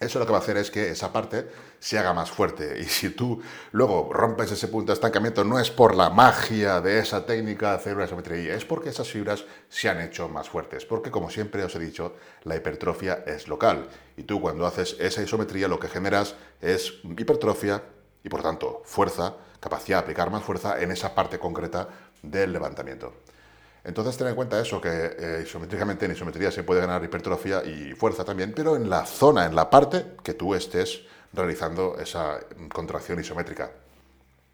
S1: Eso lo que va a hacer es que esa parte se haga más fuerte. Y si tú luego rompes ese punto de estancamiento, no es por la magia de esa técnica de hacer una isometría, es porque esas fibras se han hecho más fuertes. Porque, como siempre os he dicho, la hipertrofia es local. Y tú, cuando haces esa isometría, lo que generas es hipertrofia y, por tanto, fuerza, capacidad de aplicar más fuerza en esa parte concreta del levantamiento. Entonces, ten en cuenta eso, que eh, isométricamente en isometría se puede ganar hipertrofia y fuerza también, pero en la zona, en la parte que tú estés realizando esa contracción isométrica.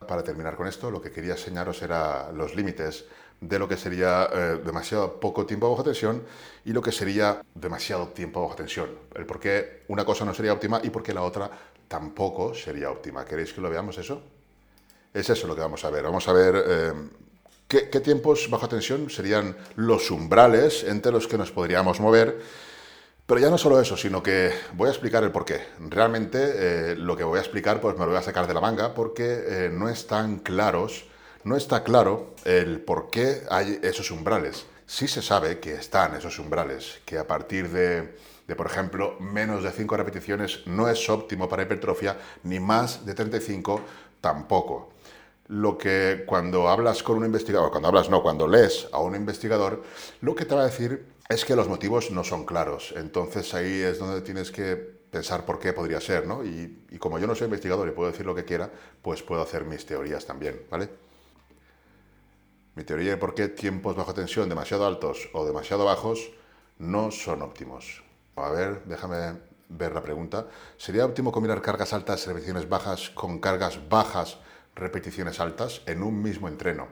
S1: Para terminar con esto, lo que quería enseñaros era los límites de lo que sería eh, demasiado poco tiempo bajo tensión y lo que sería demasiado tiempo bajo tensión. El por qué una cosa no sería óptima y por qué la otra tampoco sería óptima. ¿Queréis que lo veamos eso? Es eso lo que vamos a ver. Vamos a ver eh, ¿Qué, tiempos bajo tensión serían los umbrales entre los que nos podríamos mover? Pero ya no solo eso, sino que voy a explicar el porqué. Realmente eh, lo que voy a explicar pues me lo voy a sacar de la manga porque eh, no están claros, no está claro el por qué hay esos umbrales. Sí se sabe que están esos umbrales, que a partir de, de, por ejemplo, menos de 5 repeticiones no es óptimo para hipertrofia, ni más de 35 tampoco lo que cuando hablas con un investigador, cuando hablas no, cuando lees a un investigador, lo que te va a decir es que los motivos no son claros. Entonces ahí es donde tienes que pensar por qué podría ser, ¿no? Y, y como yo no soy investigador y puedo decir lo que quiera, pues puedo hacer mis teorías también, ¿vale? Mi teoría de por qué tiempos bajo tensión demasiado altos o demasiado bajos no son óptimos. A ver, déjame ver la pregunta. ¿Sería óptimo combinar cargas altas, repeticiones bajas con cargas bajas, repeticiones altas en un mismo entreno?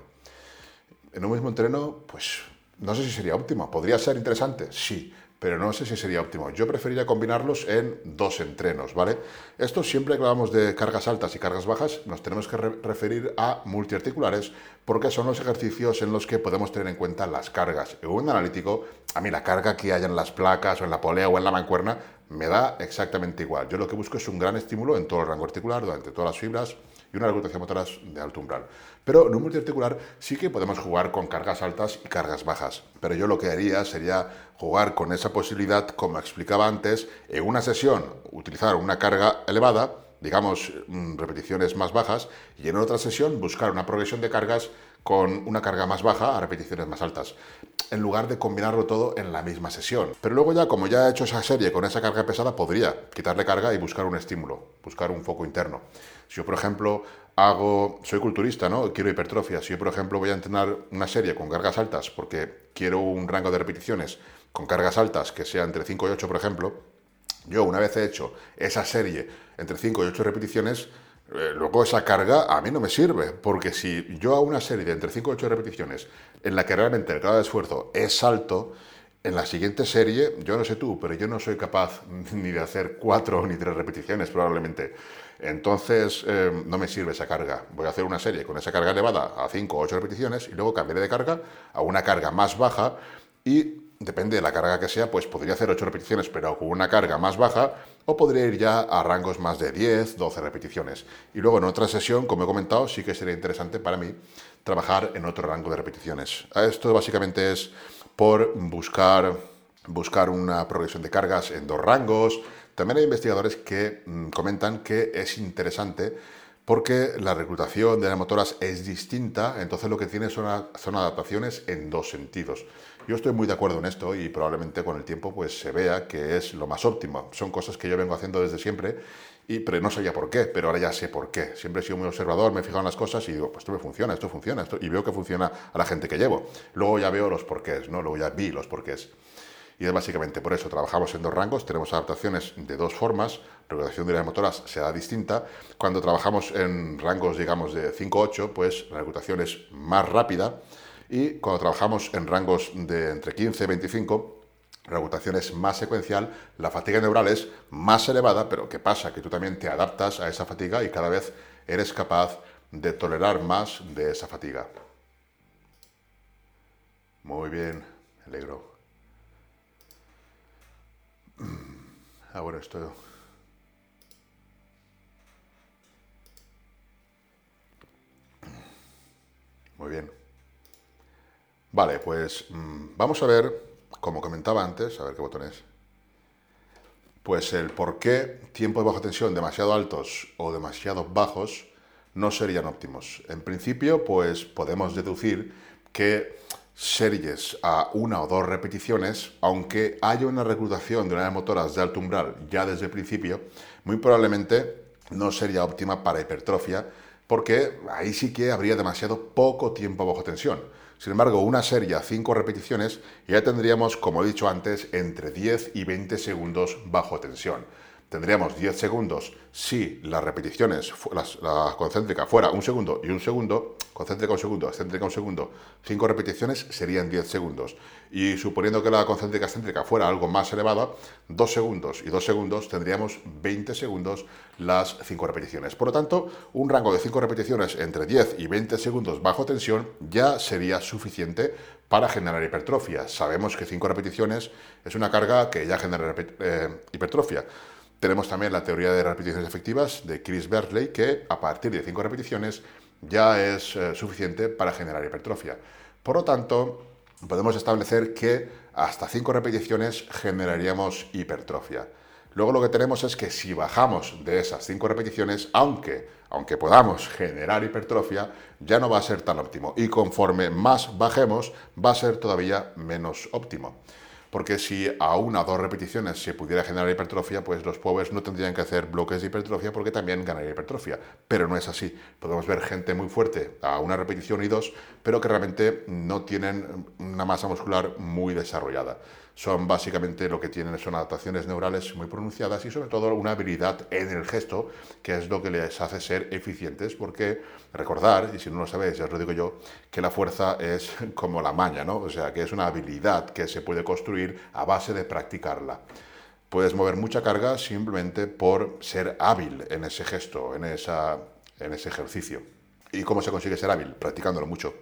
S1: En un mismo entreno, pues no sé si sería óptimo. ¿Podría ser interesante? Sí pero no sé si sería óptimo. Yo preferiría combinarlos en dos entrenos, ¿vale? Esto siempre que hablamos de cargas altas y cargas bajas, nos tenemos que referir a multiarticulares porque son los ejercicios en los que podemos tener en cuenta las cargas. En un analítico, a mí la carga que haya en las placas o en la polea o en la mancuerna me da exactamente igual. Yo lo que busco es un gran estímulo en todo el rango articular, durante todas las fibras, y una reclutación motoras de alto umbral. Pero en un multiarticular sí que podemos jugar con cargas altas y cargas bajas. Pero yo lo que haría sería jugar con esa posibilidad, como explicaba antes, en una sesión utilizar una carga elevada, digamos mm, repeticiones más bajas, y en otra sesión buscar una progresión de cargas con una carga más baja a repeticiones más altas, en lugar de combinarlo todo en la misma sesión. Pero luego ya, como ya he hecho esa serie con esa carga pesada, podría quitarle carga y buscar un estímulo, buscar un foco interno. Si yo, por ejemplo, hago, soy culturista, ¿no? Quiero hipertrofia. Si yo, por ejemplo, voy a entrenar una serie con cargas altas porque quiero un rango de repeticiones con cargas altas que sea entre 5 y 8, por ejemplo, yo una vez he hecho esa serie entre 5 y 8 repeticiones, eh, luego esa carga a mí no me sirve, porque si yo hago una serie de entre 5 y 8 repeticiones en la que realmente el grado de esfuerzo es alto, en la siguiente serie, yo no sé tú, pero yo no soy capaz ni de hacer 4 ni 3 repeticiones probablemente. Entonces eh, no me sirve esa carga. Voy a hacer una serie con esa carga elevada a 5 o 8 repeticiones y luego cambiaré de carga a una carga más baja y depende de la carga que sea, pues podría hacer 8 repeticiones pero con una carga más baja o podría ir ya a rangos más de 10, 12 repeticiones. Y luego en otra sesión, como he comentado, sí que sería interesante para mí trabajar en otro rango de repeticiones. Esto básicamente es por buscar, buscar una progresión de cargas en dos rangos. También hay investigadores que mm, comentan que es interesante porque la reclutación de las motoras es distinta, entonces lo que tiene son, son, adaptaciones en dos sentidos. Yo estoy muy de acuerdo en esto y probablemente con el tiempo pues se vea que es lo más óptimo. Son cosas que yo vengo haciendo desde siempre, y, pero no sabía por qué, pero ahora ya sé por qué. Siempre he sido muy observador, me he fijado en las cosas y digo, pues esto me funciona, esto funciona, esto, y veo que funciona a la gente que llevo. Luego ya veo los porqués, ¿no? Luego ya vi los porqués. Y es básicamente por eso, trabajamos en dos rangos, tenemos adaptaciones de dos formas, la regulación de las motoras será distinta. Cuando trabajamos en rangos, digamos, de 5-8, pues la reclutación es más rápida, y cuando trabajamos en rangos de entre 15 y 25, la reclutación es más secuencial, la fatiga neural es más elevada, pero ¿qué pasa? Que tú también te adaptas a esa fatiga y cada vez eres capaz de tolerar más de esa fatiga. Muy bien, alegro. Ah, bueno, esto... Muy bien. Vale, pues mm, vamos a ver, como comentaba antes, a ver qué botón es, pues el por qué tiempos de baja tensión demasiado altos o demasiado bajos no serían óptimos. En principio, pues podemos deducir que series a una o dos repeticiones, aunque haya una reclutación de unas motoras de alto umbral ya desde el principio, muy probablemente no sería óptima para hipertrofia, porque ahí sí que habría demasiado poco tiempo bajo tensión. Sin embargo, una serie a cinco repeticiones ya tendríamos, como he dicho antes, entre 10 y 20 segundos bajo tensión tendríamos 10 segundos si las repeticiones, la concéntrica fuera un segundo y un segundo, concéntrica un segundo, excéntrica un segundo, 5 repeticiones serían 10 segundos. Y suponiendo que la concéntrica excéntrica fuera algo más elevada, 2 segundos y 2 segundos tendríamos 20 segundos las 5 repeticiones. Por lo tanto, un rango de 5 repeticiones entre 10 y 20 segundos bajo tensión ya sería suficiente para generar hipertrofia. Sabemos que 5 repeticiones es una carga que ya genera eh, hipertrofia. Tenemos también la teoría de repeticiones efectivas de Chris Bertley, que a partir de 5 repeticiones ya es eh, suficiente para generar hipertrofia. Por lo tanto, podemos establecer que hasta 5 repeticiones generaríamos hipertrofia. Luego lo que tenemos es que si bajamos de esas 5 repeticiones, aunque, aunque podamos generar hipertrofia, ya no va a ser tan óptimo. Y conforme más bajemos, va a ser todavía menos óptimo. Porque si a una o dos repeticiones se pudiera generar hipertrofia, pues los pobres no tendrían que hacer bloques de hipertrofia porque también ganaría hipertrofia. Pero no es así. Podemos ver gente muy fuerte a una repetición y dos, pero que realmente no tienen una masa muscular muy desarrollada son básicamente lo que tienen son adaptaciones neurales muy pronunciadas y sobre todo una habilidad en el gesto, que es lo que les hace ser eficientes, porque recordar, y si no lo sabéis, ya os lo digo yo, que la fuerza es como la maña, ¿no? O sea, que es una habilidad que se puede construir a base de practicarla. Puedes mover mucha carga simplemente por ser hábil en ese gesto, en, esa, en ese ejercicio. ¿Y cómo se consigue ser hábil? Practicándolo mucho.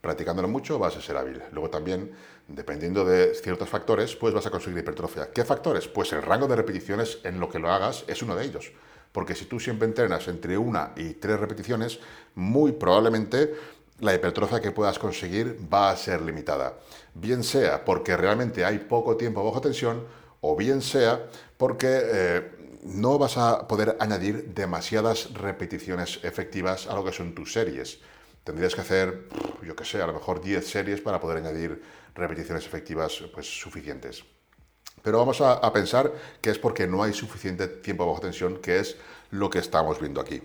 S1: Practicándolo mucho vas a ser hábil. Luego también, dependiendo de ciertos factores, pues vas a conseguir hipertrofia. ¿Qué factores? Pues el rango de repeticiones en lo que lo hagas es uno de ellos. Porque si tú siempre entrenas entre una y tres repeticiones, muy probablemente la hipertrofia que puedas conseguir va a ser limitada. Bien sea porque realmente hay poco tiempo bajo tensión o bien sea porque eh, no vas a poder añadir demasiadas repeticiones efectivas a lo que son tus series tendrías que hacer, yo qué sé, a lo mejor 10 series para poder añadir repeticiones efectivas pues, suficientes. Pero vamos a, pensar que es porque no hay suficiente tiempo bajo tensión, que es lo que estamos viendo aquí.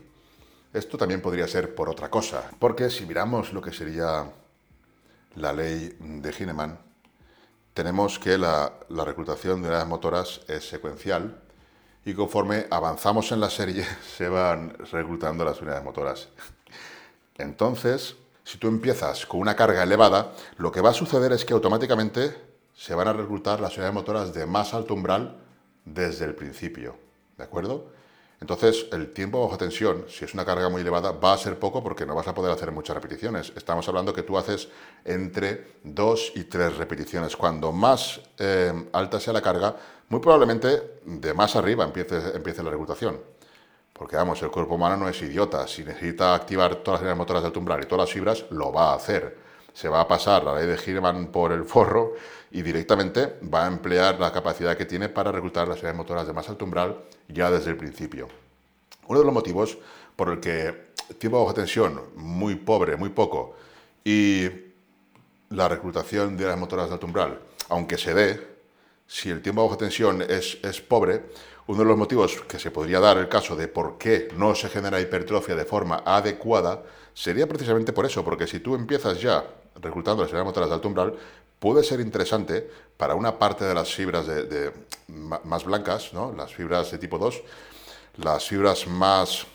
S1: Esto también podría ser por otra cosa, porque si miramos lo que sería la ley de Hineman, tenemos que la, la reclutación de unidades motoras es secuencial y conforme avanzamos en la serie se van reclutando las unidades motoras. Entonces, si tú empiezas con una carga elevada, lo que va a suceder es que automáticamente se van a reclutar las unidades motoras de más alto umbral desde el principio. ¿De acuerdo? Entonces, el tiempo bajo tensión, si es una carga muy elevada, va a ser poco porque no vas a poder hacer muchas repeticiones. Estamos hablando que tú haces entre dos y tres repeticiones. Cuando más eh, alta sea la carga, muy probablemente de más arriba empiece, empiece la reclutación. Porque vamos, el cuerpo humano no es idiota. Si necesita activar todas las líneas motoras del umbral y todas las fibras, lo va a hacer. Se va a pasar la ley de Hirman por el forro y directamente va a emplear la capacidad que tiene para reclutar las líneas motoras de más alto umbral ya desde el principio. Uno de los motivos por el que tiempo bajo tensión muy pobre, muy poco, y la reclutación de las motoras de alto umbral, aunque se dé, si el tiempo bajo tensión es, es pobre, uno de los motivos que se podría dar el caso de por qué no se genera hipertrofia de forma adecuada sería precisamente por eso, porque si tú empiezas ya reclutando las fibras motoras de alto umbral, puede ser interesante para una parte de las fibras de, más blancas, ¿no? las fibras de tipo 2, las fibras más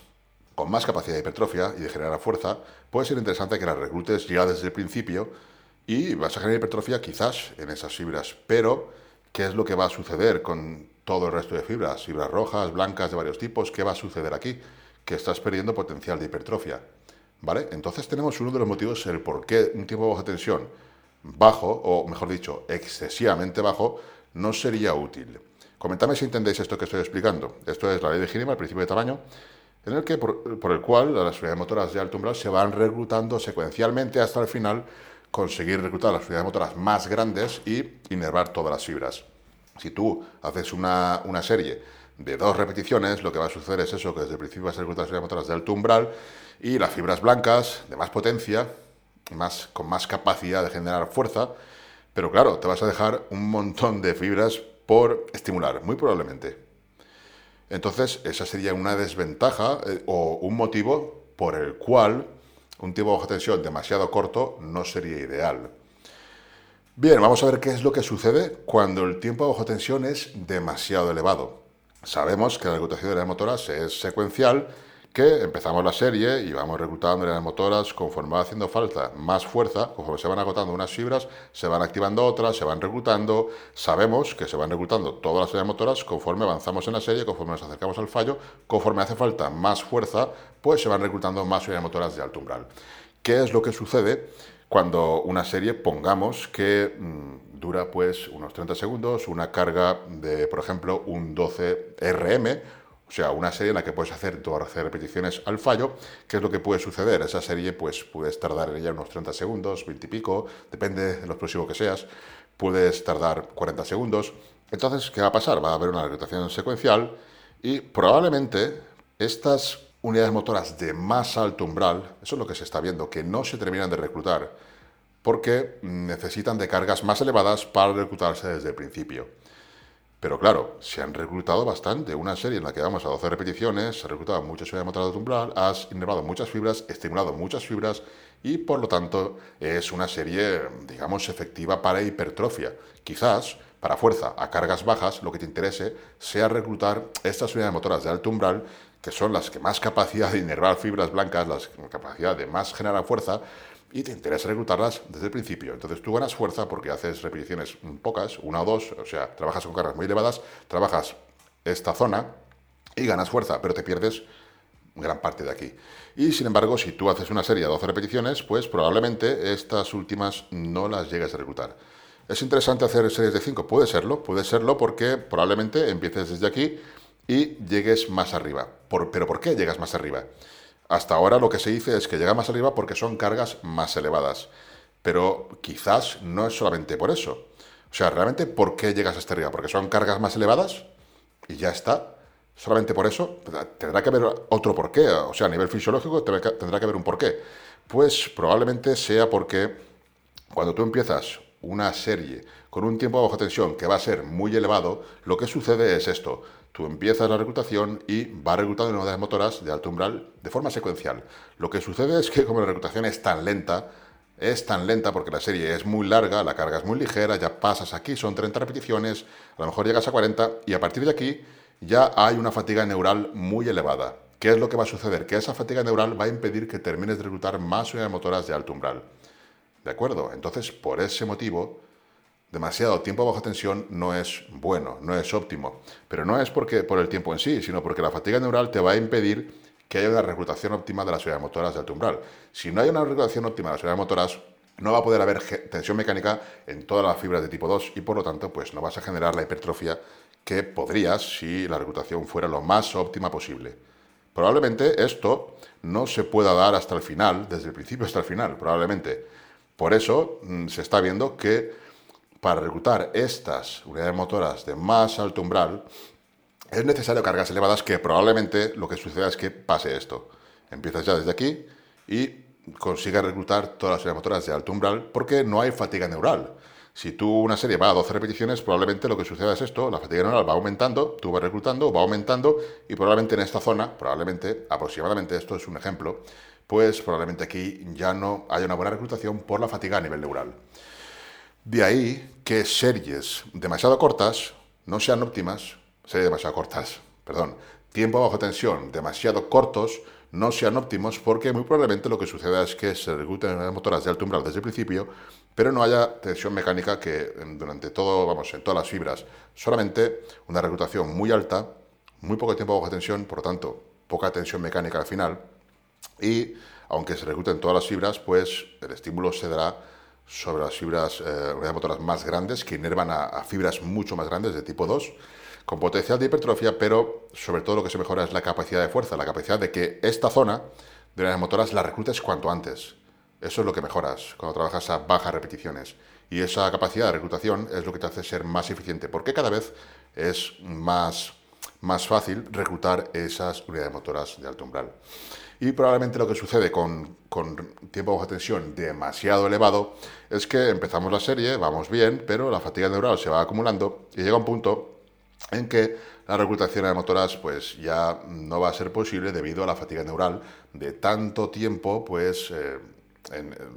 S1: con más capacidad de hipertrofia y de generar fuerza, puede ser interesante que las reclutes ya desde el principio y vas a generar hipertrofia quizás en esas fibras, pero ¿qué es lo que va a suceder con todo el resto de fibras, fibras rojas, blancas de varios tipos, ¿qué va a suceder aquí? Que estás perdiendo potencial de hipertrofia. ¿Vale? Entonces tenemos uno de los motivos el por qué un tiempo bajo tensión bajo, o mejor dicho, excesivamente bajo, no sería útil. Comentadme si entendéis esto que estoy explicando. Esto es la ley de Ginema, el principio de tamaño, en el que por, el cual las unidades motoras de alto umbral se van reclutando secuencialmente hasta el final conseguir reclutar las unidades motoras más grandes y inervar todas las fibras. Si tú haces una, serie de dos repeticiones, lo que va a suceder es eso, que desde el principio vas a reclutar las motoras de alto umbral y las fibras blancas de más potencia, más, con más capacidad de generar fuerza, pero claro, te vas a dejar un montón de fibras por estimular, muy probablemente. Entonces, esa sería una desventaja eh, o un motivo por el cual un tiempo bajo tensión demasiado corto no sería ideal. Bien, vamos a ver qué es lo que sucede cuando el tiempo bajo tensión es demasiado elevado. Sabemos que la reclutación de las motoras es secuencial, que empezamos la serie y vamos reclutando las motoras conforme va haciendo falta más fuerza, conforme se van agotando unas fibras, se van activando otras, se van reclutando. Sabemos que se van reclutando todas las motoras conforme avanzamos en la serie, conforme nos acercamos al fallo, conforme hace falta más fuerza, pues se van reclutando más motoras de alto umbral. ¿Qué es lo que sucede? cuando una serie pongamos que mm, dura pues unos 30 segundos, una carga de, por ejemplo, un 12 RM, o sea, una serie en la que puedes hacer 12 repeticiones al fallo, ¿qué es lo que puede suceder? Esa serie pues puedes tardar en ella unos 30 segundos, 20 y pico, depende de lo próximo que seas, puedes tardar 40 segundos. Entonces, ¿qué va a pasar? Va a haber una reclutación secuencial y probablemente estas unidades motoras de más alto umbral, eso es lo que se está viendo, que no se terminan de reclutar porque necesitan de cargas más elevadas para reclutarse desde el principio. Pero claro, se han reclutado bastante. Una serie en la que vamos a 12 repeticiones, se ha reclutado mucha unidades motoras de umbral, has inervado muchas fibras, estimulado muchas fibras y por lo tanto es una serie, digamos, efectiva para hipertrofia. Quizás para fuerza a cargas bajas lo que te interese sea reclutar estas unidades motoras de alto umbral que son las que más capacidad de inervar fibras blancas, las capacidad de más generar fuerza, y te interesa reclutarlas desde el principio. Entonces tú ganas fuerza porque haces repeticiones pocas, una o dos, o sea, trabajas con cargas muy elevadas, trabajas esta zona y ganas fuerza, pero te pierdes gran parte de aquí. Y sin embargo, si tú haces una serie de 12 repeticiones, pues probablemente estas últimas no las llegues a reclutar. ¿Es interesante hacer series de 5? Puede serlo, puede serlo porque probablemente empieces desde aquí y llegues más arriba. ¿Pero por qué llegas más arriba? Hasta ahora lo que se dice es que llega más arriba porque son cargas más elevadas. Pero quizás no es solamente por eso. O sea, realmente, ¿por qué llegas hasta arriba? ¿Porque son cargas más elevadas? Y ya está. Solamente por eso tendrá que haber otro porqué. O sea, a nivel fisiológico tendrá que haber un porqué. Pues probablemente sea porque cuando tú empiezas una serie con un tiempo bajo tensión que va a ser muy elevado, lo que sucede es esto. Tú empiezas la reclutación y va reclutando unidades motoras de alto umbral de forma secuencial. Lo que sucede es que como la reclutación es tan lenta, es tan lenta porque la serie es muy larga, la carga es muy ligera, ya pasas aquí, son 30 repeticiones, a lo mejor llegas a 40 y a partir de aquí ya hay una fatiga neural muy elevada. ¿Qué es lo que va a suceder? Que esa fatiga neural va a impedir que termines de reclutar más unidades motoras de alto umbral. ¿De acuerdo? Entonces, por ese motivo, demasiado tiempo bajo tensión no es bueno, no es óptimo. Pero no es porque por el tiempo en sí, sino porque la fatiga neural te va a impedir que haya una reclutación óptima de las unidades motoras de alto umbral. Si no hay una reclutación óptima de las unidades motoras, no va a poder haber tensión mecánica en todas las fibras de tipo 2 y por lo tanto pues no vas a generar la hipertrofia que podrías si la reclutación fuera lo más óptima posible. Probablemente esto no se pueda dar hasta el final, desde el principio hasta el final, probablemente. Por eso mm, se está viendo que para reclutar estas unidades motoras de más alto umbral, es necesario cargas elevadas que probablemente lo que suceda es que pase esto. Empiezas ya desde aquí y consigas reclutar todas las unidades motoras de alto umbral porque no hay fatiga neural. Si tú una serie va a 12 repeticiones, probablemente lo que suceda es esto, la fatiga neural va aumentando, tú vas reclutando, va aumentando y probablemente en esta zona, probablemente, aproximadamente esto es un ejemplo, pues probablemente aquí ya no haya una buena reclutación por la fatiga a nivel neural. De ahí que series demasiado cortas no sean óptimas, series demasiado cortas, perdón, tiempo bajo tensión demasiado cortos no sean óptimos porque muy probablemente lo que suceda es que se recluten las motoras de alto umbral desde el principio, pero no haya tensión mecánica que durante todo, vamos, en todas las fibras, solamente una reclutación muy alta, muy poco tiempo bajo tensión, por lo tanto, poca tensión mecánica al final, y aunque se recluten todas las fibras, pues el estímulo se dará sobre las fibras eh, motoras más grandes, que inervan a, fibras mucho más grandes de tipo 2, con potencial de hipertrofia, pero sobre todo lo que se mejora es la capacidad de fuerza, la capacidad de que esta zona de las motoras la reclutes cuanto antes. Eso es lo que mejoras cuando trabajas a bajas repeticiones. Y esa capacidad de reclutación es lo que te hace ser más eficiente, porque cada vez es más, más fácil reclutar esas unidades motoras de alto umbral. Y probablemente lo que sucede con, tiempo bajo tensión demasiado elevado es que empezamos la serie, vamos bien, pero la fatiga neural se va acumulando y llega un punto en que la reclutación de motoras pues ya no va a ser posible debido a la fatiga neural de tanto tiempo pues eh,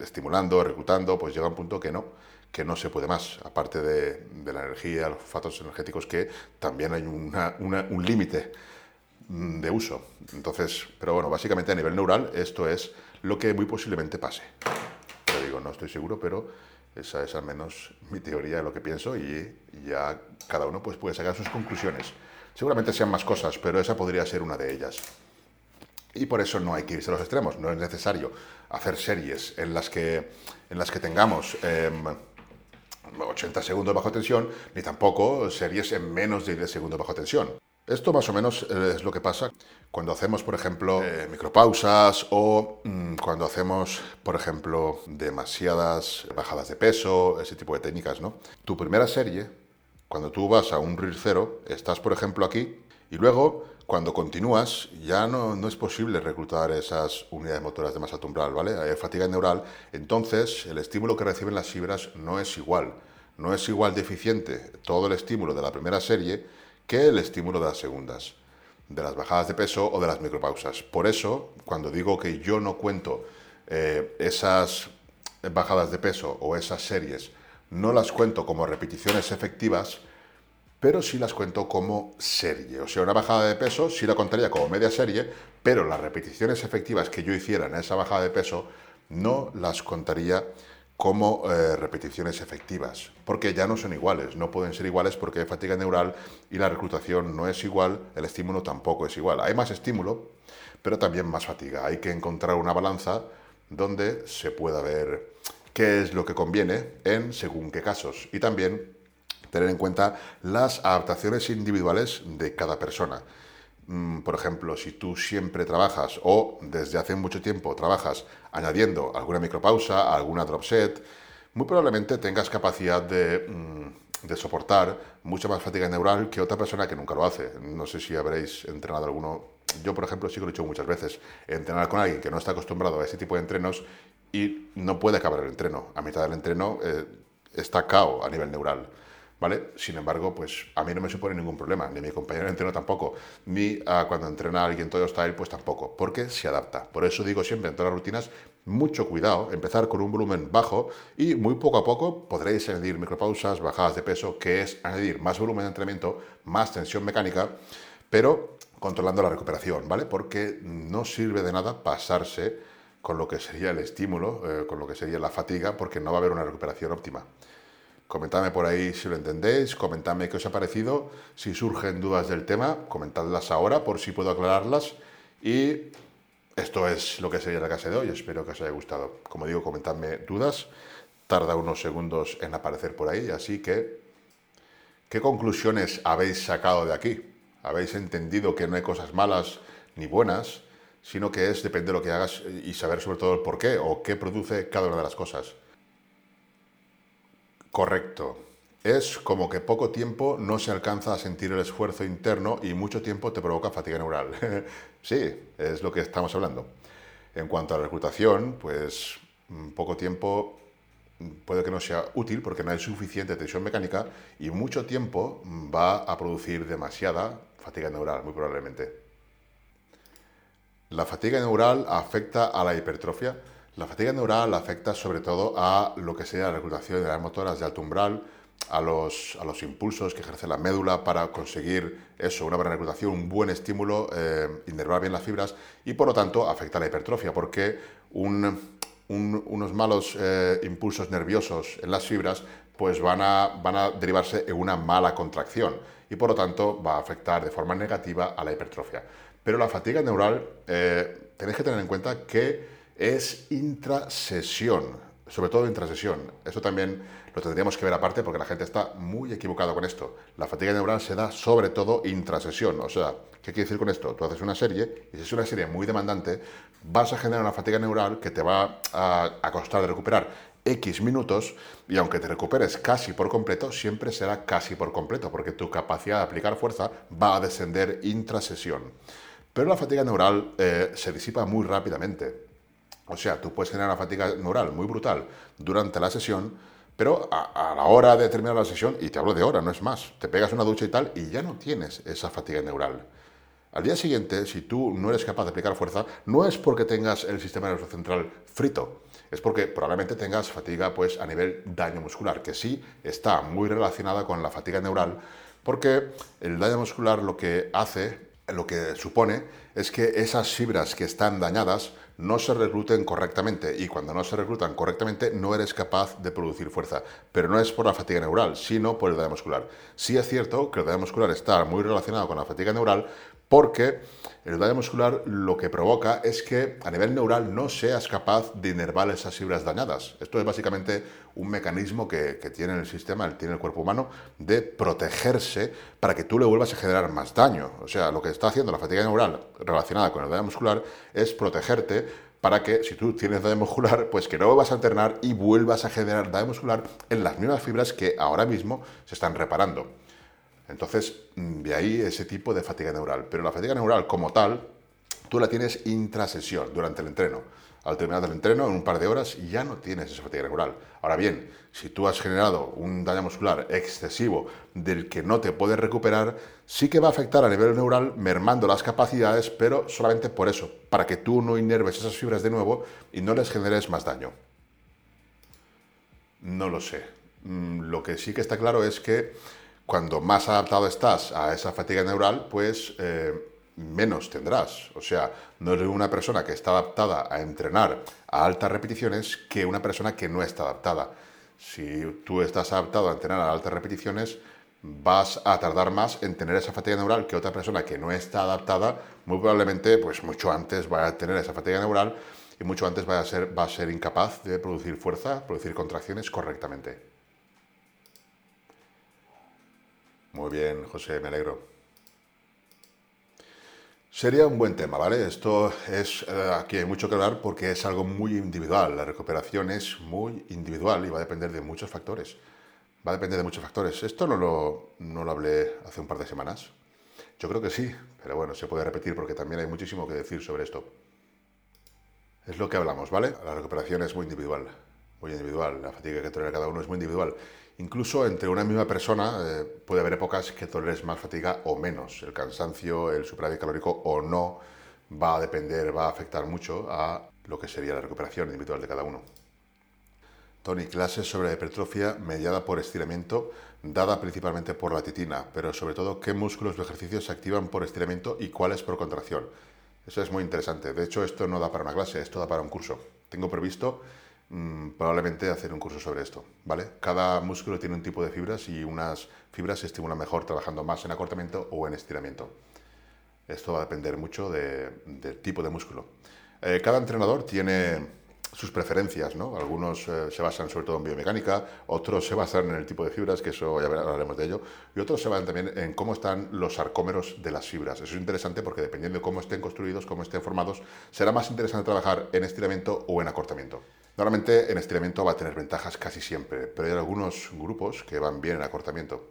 S1: estimulando, reclutando, pues llega un punto que no, que no se puede más, aparte de, de la energía, los fatos energéticos, que también hay un límite de uso. Entonces, pero bueno, básicamente a nivel neural esto es lo que muy posiblemente pase. Te digo, no estoy seguro, pero esa es al menos mi teoría de lo que pienso y ya cada uno pues puede sacar sus conclusiones. Seguramente sean más cosas, pero esa podría ser una de ellas. Y por eso no hay que irse a los extremos, no es necesario hacer series en las que, en las que tengamos 80 em, segundos bajo tensión, ni tampoco series en menos de 10 segundos bajo tensión. Esto más o menos eh, es lo que pasa cuando hacemos, por ejemplo, eh, micropausas o mm, cuando hacemos, por ejemplo, demasiadas bajadas de peso, ese tipo de técnicas, ¿no? Tu primera serie, cuando tú vas a un RIR cero, estás, por ejemplo, aquí y luego cuando continúas, ya no, no, es posible reclutar esas unidades motoras de masa umbral, ¿vale? Hay fatiga neural, entonces el estímulo que reciben las fibras no es igual. No es igual de eficiente todo el estímulo de la primera serie que el estímulo de las segundas, de las bajadas de peso o de las micropausas. Por eso, cuando digo que yo no cuento eh, esas bajadas de peso o esas series, no las cuento como repeticiones efectivas, pero sí las cuento como serie. O sea, una bajada de peso sí la contaría como media serie, pero las repeticiones efectivas que yo hiciera en esa bajada de peso no las contaría como eh, repeticiones efectivas, porque ya no son iguales, no pueden ser iguales porque hay fatiga neural y la reclutación no es igual, el estímulo tampoco es igual. Hay más estímulo, pero también más fatiga. Hay que encontrar una balanza donde se pueda ver qué es lo que conviene en según qué casos y también tener en cuenta las adaptaciones individuales de cada persona. Mm, por ejemplo, si tú siempre trabajas o desde hace mucho tiempo trabajas añadiendo alguna micropausa, alguna drop set, muy probablemente tengas capacidad de, mm, de, soportar mucha más fatiga neural que otra persona que nunca lo hace. No sé si habréis entrenado alguno. Yo, por ejemplo, sí que lo he hecho muchas veces. Entrenar con alguien que no está acostumbrado a ese tipo de entrenos y no puede acabar el entreno. A mitad del entreno eh, está cao a nivel neural. Sin embargo, pues a mí no me supone ningún problema, ni mi compañero de entreno tampoco, ni ah, cuando entrena alguien todo style, pues tampoco, porque se adapta. Por eso digo siempre en todas las rutinas, mucho cuidado, empezar con un volumen bajo y muy poco a poco podréis añadir micropausas, bajadas de peso, que es añadir más volumen de entrenamiento, más tensión mecánica, pero controlando la recuperación, ¿vale? Porque no sirve de nada pasarse con lo que sería el estímulo, eh, con lo que sería la fatiga, porque no va a haber una recuperación óptima. Comentadme por ahí si lo entendéis, comentadme qué os ha parecido, si surgen dudas del tema, comentadlas ahora por si puedo aclararlas y esto es lo que sería la clase de hoy, espero que os haya gustado. Como digo, comentadme dudas, tarda unos segundos en aparecer por ahí, así que ¿qué conclusiones habéis sacado de aquí? ¿Habéis entendido que no hay cosas malas ni buenas, sino que es depende de lo que hagas y saber sobre todo el por qué o qué produce cada una de las cosas? Correcto. Es como que poco tiempo no se alcanza a sentir el esfuerzo interno y mucho tiempo te provoca fatiga neural. sí, es lo que estamos hablando. En cuanto a la reclutación, pues mm, poco tiempo puede que no sea útil porque no hay suficiente tensión mecánica y mucho tiempo mm, va a producir demasiada fatiga neural, muy probablemente. La fatiga neural afecta a la hipertrofia la fatiga neural afecta sobre todo a lo que sería la reclutación de las motoras de alto umbral, a los, a los impulsos que ejerce la médula para conseguir eso, una buena reclutación, un buen estímulo, eh, inervar bien las fibras y por lo tanto afecta a la hipertrofia porque unos malos eh, impulsos nerviosos en las fibras pues van a, van a derivarse en una mala contracción y por lo tanto va a afectar de forma negativa a la hipertrofia. Pero la fatiga neural eh, tenéis que tener en cuenta que es intrasesión, sobre todo intrasesión. Eso también lo tendríamos que ver aparte porque la gente está muy equivocada con esto. La fatiga neural se da sobre todo intrasesión. O sea, ¿qué quiere decir con esto? Tú haces una serie y si es una serie muy demandante, vas a generar una fatiga neural que te va a, costar de recuperar X minutos y aunque te recuperes casi por completo, siempre será casi por completo porque tu capacidad de aplicar fuerza va a descender intrasesión. Pero la fatiga neural eh, se disipa muy rápidamente. O sea, tú puedes generar una fatiga neural muy brutal durante la sesión, pero a, la hora de terminar la sesión, y te hablo de hora, no es más, te pegas una ducha y tal, y ya no tienes esa fatiga neural. Al día siguiente, si tú no eres capaz de aplicar fuerza, no es porque tengas el sistema nervioso central frito, es porque probablemente tengas fatiga pues, a nivel daño muscular, que sí está muy relacionada con la fatiga neural, porque el daño muscular lo que hace, lo que supone, es que esas fibras que están dañadas no se recluten correctamente y cuando no se reclutan correctamente no eres capaz de producir fuerza. Pero no es por la fatiga neural, sino por el daño muscular. Sí es cierto que el daño muscular está muy relacionado con la fatiga neural porque el daño muscular lo que provoca es que a nivel neural no seas capaz de inervar esas fibras dañadas. Esto es básicamente un mecanismo que, tiene el sistema, tiene el cuerpo humano, de protegerse para que tú le vuelvas a generar más daño. O sea, lo que está haciendo la fatiga neural relacionada con el daño muscular es protegerte para que si tú tienes daño muscular, pues que no vuelvas a alternar y vuelvas a generar daño muscular en las mismas fibras que ahora mismo se están reparando. Entonces, mm, de ahí ese tipo de fatiga neural. Pero la fatiga neural como tal, tú la tienes intrasesión, durante el entreno. Al terminar el entreno, en un par de horas, ya no tienes esa fatiga neural. Ahora bien, si tú has generado un daño muscular excesivo del que no te puedes recuperar, sí que va a afectar a nivel neural, mermando las capacidades, pero solamente por eso, para que tú no inerves esas fibras de nuevo y no les generes más daño. No lo sé. Mm, lo que sí que está claro es que cuando más adaptado estás a esa fatiga neural, pues eh, menos tendrás. O sea, no es una persona que está adaptada a entrenar a altas repeticiones que una persona que no está adaptada. Si tú estás adaptado a entrenar a altas repeticiones, vas a tardar más en tener esa fatiga neural que otra persona que no está adaptada, muy probablemente, pues mucho antes va a tener esa fatiga neural y mucho antes va a ser, va a ser incapaz de producir fuerza, producir contracciones correctamente. Muy bien, José, me alegro. Sería un buen tema, ¿vale? Esto es, eh, aquí hay mucho que hablar porque es algo muy individual. La recuperación es muy individual y va a depender de muchos factores. Va a depender de muchos factores. Esto no lo, no lo hablé hace un par de semanas. Yo creo que sí, pero bueno, se puede repetir porque también hay muchísimo que decir sobre esto. Es lo que hablamos, ¿vale? La recuperación es muy individual, muy individual. La fatiga que tolera cada uno es muy individual. Incluso entre una misma persona eh, puede haber épocas que toleres más fatiga o menos. El cansancio, el superávit calórico o no va a depender, va a afectar mucho a lo que sería la recuperación individual de cada uno. Tony, clases sobre hipertrofia mediada por estiramiento, dada principalmente por la titina, pero sobre todo qué músculos o ejercicios se activan por estiramiento y cuáles por contracción. Eso es muy interesante. De hecho, esto no da para una clase, esto da para un curso. Tengo previsto Mm, probablemente hacer un curso sobre esto, ¿vale? Cada músculo tiene un tipo de fibras y unas fibras se estimulan mejor trabajando más en acortamiento o en estiramiento. Esto va a depender mucho del tipo de músculo. Eh, cada entrenador tiene sus preferencias, ¿no? Algunos eh, se basan sobre todo en biomecánica, otros se basan en el tipo de fibras, que eso ya hablaremos de ello, y otros se basan también en cómo están los sarcómeros de las fibras. Eso es interesante porque dependiendo de cómo estén construidos, cómo estén formados, será más interesante trabajar en estiramiento o en acortamiento. Normalmente en estiramiento va a tener ventajas casi siempre, pero hay algunos grupos que van bien en acortamiento.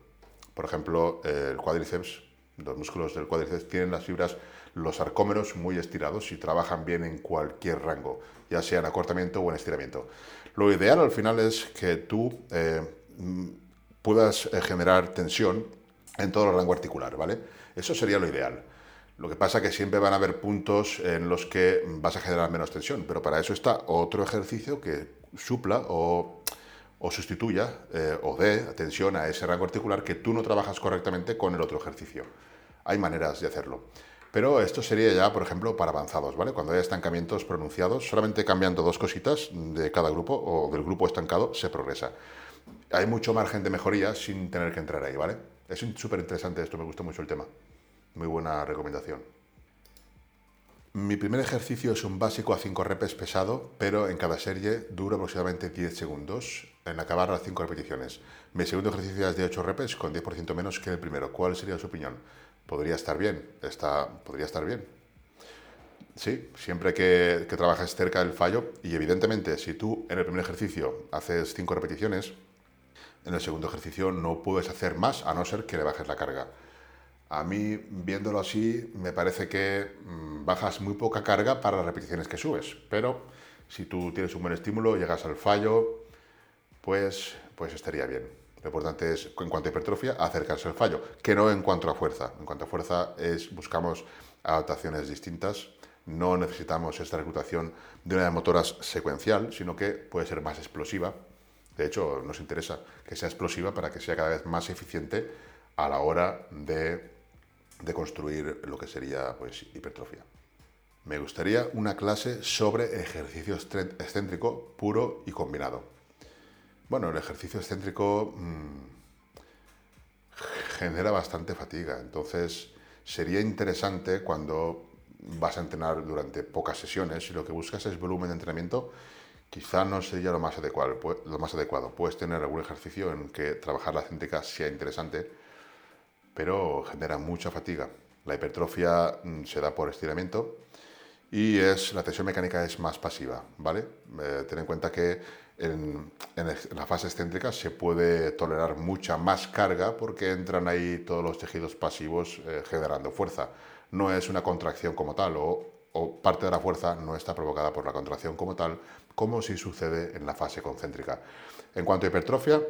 S1: Por ejemplo, el cuádriceps, los músculos del cuádriceps tienen las fibras, los sarcómeros muy estirados y trabajan bien en cualquier rango, ya sea en acortamiento o en estiramiento. Lo ideal al final es que tú eh, puedas eh, generar tensión en todo el rango articular, ¿vale? Eso sería lo ideal. Lo que pasa es que siempre van a haber puntos en los que vas a generar menos tensión, pero para eso está otro ejercicio que supla o, sustituya eh, o dé tensión a ese rango articular que tú no trabajas correctamente con el otro ejercicio. Hay maneras de hacerlo. Pero esto sería ya, por ejemplo, para avanzados, ¿vale? Cuando hay estancamientos pronunciados, solamente cambiando dos cositas de cada grupo o del grupo estancado se progresa. Hay mucho margen de mejoría sin tener que entrar ahí, ¿vale? Es súper interesante esto, me gusta mucho el tema. Muy buena recomendación. Mi primer ejercicio es un básico a 5 repes pesado, pero en cada serie dura aproximadamente 10 segundos en acabar las 5 repeticiones. Mi segundo ejercicio es de 8 repes con 10% menos que el primero. ¿Cuál sería su opinión? Podría estar bien, está, podría estar bien. Sí, siempre que, que trabajes cerca del fallo y evidentemente si tú en el primer ejercicio haces 5 repeticiones, en el segundo ejercicio no puedes hacer más a no ser que le bajes la carga. A mí, viéndolo así, me parece que mm, bajas muy poca carga para las repeticiones que subes, pero si tú tienes un buen estímulo, llegas al fallo, pues, pues estaría bien. Lo importante es, en cuanto a hipertrofia, acercarse al fallo, que no en cuanto a fuerza. En cuanto a fuerza, es, buscamos adaptaciones distintas. No necesitamos esta reclutación de una de motoras secuencial, sino que puede ser más explosiva. De hecho, nos interesa que sea explosiva para que sea cada vez más eficiente a la hora de de construir lo que sería pues, hipertrofia. Me gustaría una clase sobre ejercicio excéntrico puro y combinado. Bueno, el ejercicio excéntrico mm, genera bastante fatiga, entonces sería interesante cuando vas a entrenar durante pocas sesiones y lo que buscas es volumen de entrenamiento, quizá no sería lo más adecuado. Lo más adecuado. Puedes tener algún ejercicio en que trabajar la excéntrica sea interesante, pero genera mucha fatiga. La hipertrofia mm, se da por estiramiento y es, la tensión mecánica es más pasiva, ¿vale? Eh, ten en cuenta que en, la fase excéntrica se puede tolerar mucha más carga porque entran ahí todos los tejidos pasivos eh, generando fuerza. No es una contracción como tal o, o parte de la fuerza no está provocada por la contracción como tal, como si sucede en la fase concéntrica. En cuanto a hipertrofia,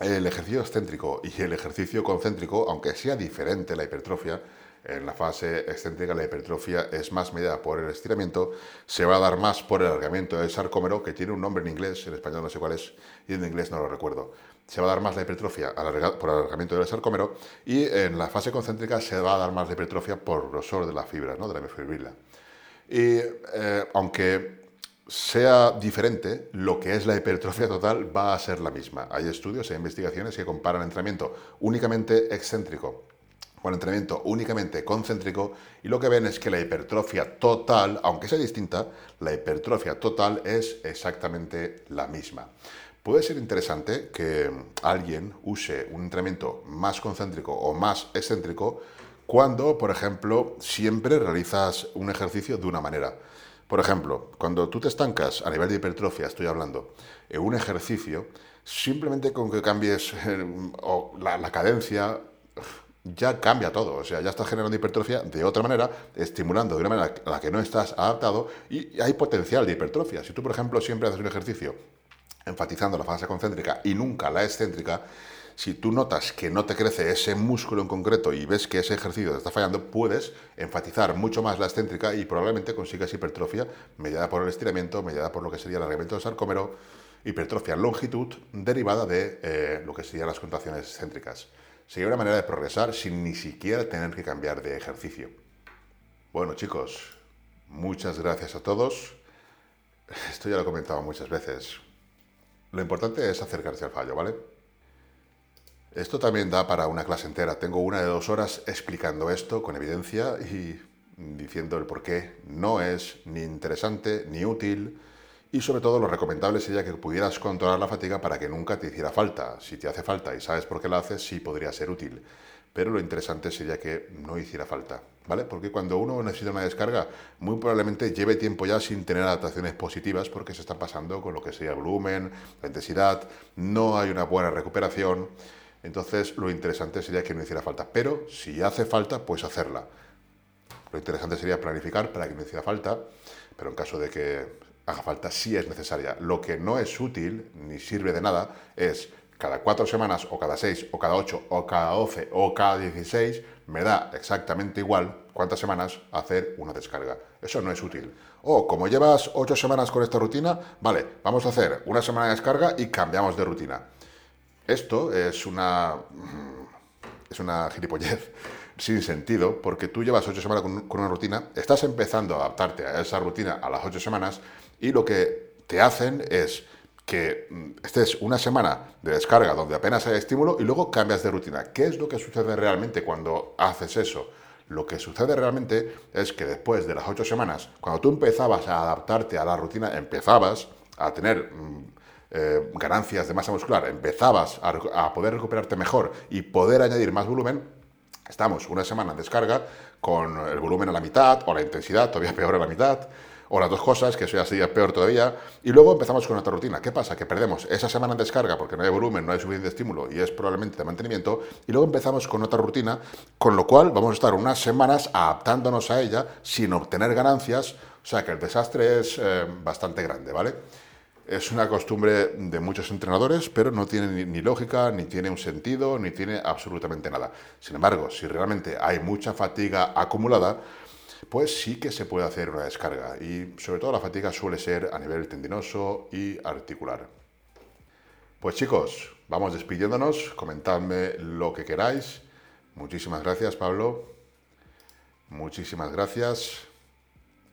S1: el ejercicio excéntrico y el ejercicio concéntrico, aunque sea diferente la hipertrofia, en la fase excéntrica la hipertrofia es más medida por el estiramiento, se va a dar más por el alargamiento del sarcómero, que tiene un nombre en inglés, en español no sé cuál es, y en inglés no lo recuerdo. Se va a dar más la hipertrofia por el alargamiento del sarcómero y en la fase concéntrica se va a dar más la hipertrofia por grosor de la fibra, ¿no? de la miofibrila. Y eh, aunque sea diferente, lo que es la hipertrofia total va a ser la misma. Hay estudios e investigaciones que comparan entrenamiento únicamente excéntrico con entrenamiento únicamente concéntrico y lo que ven es que la hipertrofia total, aunque sea distinta, la hipertrofia total es exactamente la misma. Puede ser interesante que alguien use un entrenamiento más concéntrico o más excéntrico cuando, por ejemplo, siempre realizas un ejercicio de una manera. Por ejemplo, cuando tú te estancas a nivel de hipertrofia, estoy hablando, en un ejercicio, simplemente con que cambies eh, la, la cadencia ya cambia todo. O sea, ya estás generando hipertrofia de otra manera, estimulando de una manera a la que no estás adaptado y hay potencial de hipertrofia. Si tú, por ejemplo, siempre haces un ejercicio enfatizando la fase concéntrica y nunca la excéntrica, si tú notas que no te crece ese músculo en concreto y ves que ese ejercicio te está fallando, puedes enfatizar mucho más la excéntrica y probablemente consigas hipertrofia mediada por el estiramiento, mediada por lo que sería el alargamiento del sarcómero, hipertrofia longitud derivada de eh, lo que serían las contracciones excéntricas. Sería una manera de progresar sin ni siquiera tener que cambiar de ejercicio. Bueno chicos, muchas gracias a todos. Esto ya lo he comentado muchas veces. Lo importante es acercarse al fallo, ¿vale? Esto también da para una clase entera. Tengo una de dos horas explicando esto con evidencia y diciendo el por qué no es ni interesante ni útil y sobre todo lo recomendable sería que pudieras controlar la fatiga para que nunca te hiciera falta. Si te hace falta y sabes por qué la haces, sí podría ser útil. Pero lo interesante sería que no hiciera falta, ¿vale? Porque cuando uno necesita una descarga, muy probablemente lleve tiempo ya sin tener adaptaciones positivas porque se está pasando con lo que sería volumen, la intensidad, no hay una buena recuperación. Entonces, lo interesante sería que no hiciera falta. Pero si hace falta, pues hacerla. Lo interesante sería planificar para que no hiciera falta, pero en caso de que haga falta sí es necesaria. Lo que no es útil ni sirve de nada es cada cuatro semanas o cada seis o cada ocho o cada doce o cada dieciséis me da exactamente igual cuántas semanas hacer una descarga. Eso no es útil. O como llevas ocho semanas con esta rutina, vale, vamos a hacer una semana de descarga y cambiamos de rutina. Esto es una es una gilipollez sin sentido, porque tú llevas ocho semanas con, una rutina, estás empezando a adaptarte a esa rutina a las ocho semanas y lo que te hacen es que mm, estés una semana de descarga donde apenas hay estímulo y luego cambias de rutina. ¿Qué es lo que sucede realmente cuando haces eso? Lo que sucede realmente es que después de las ocho semanas, cuando tú empezabas a adaptarte a la rutina, empezabas a tener mm, eh, ganancias de masa muscular, empezabas a, poder recuperarte mejor y poder añadir más volumen, estamos una semana en descarga con el volumen a la mitad o la intensidad todavía peor a la mitad o las dos cosas, que eso ya sería peor todavía, y luego empezamos con otra rutina. ¿Qué pasa? Que perdemos esa semana en descarga porque no hay volumen, no hay suficiente estímulo y es probablemente de mantenimiento, y luego empezamos con otra rutina, con lo cual vamos a estar unas semanas adaptándonos a ella sin obtener ganancias, o sea que el desastre es eh, bastante grande, ¿vale? Es una costumbre de muchos entrenadores, pero no tiene ni, lógica, ni tiene un sentido, ni tiene absolutamente nada. Sin embargo, si realmente hay mucha fatiga acumulada, pues sí que se puede hacer una descarga y sobre todo la fatiga suele ser a nivel tendinoso y articular. Pues chicos, vamos despidiéndonos, comentadme lo que queráis. Muchísimas gracias Pablo, muchísimas gracias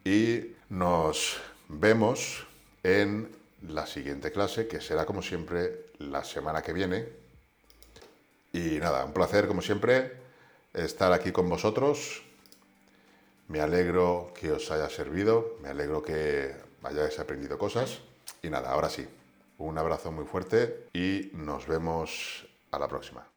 S1: y nos vemos en la siguiente clase que será como siempre la semana que viene. Y nada, un placer como siempre estar aquí con vosotros me alegro que os haya servido, me alegro que hayáis aprendido cosas. Y nada, ahora sí, un abrazo muy fuerte y nos vemos a la próxima.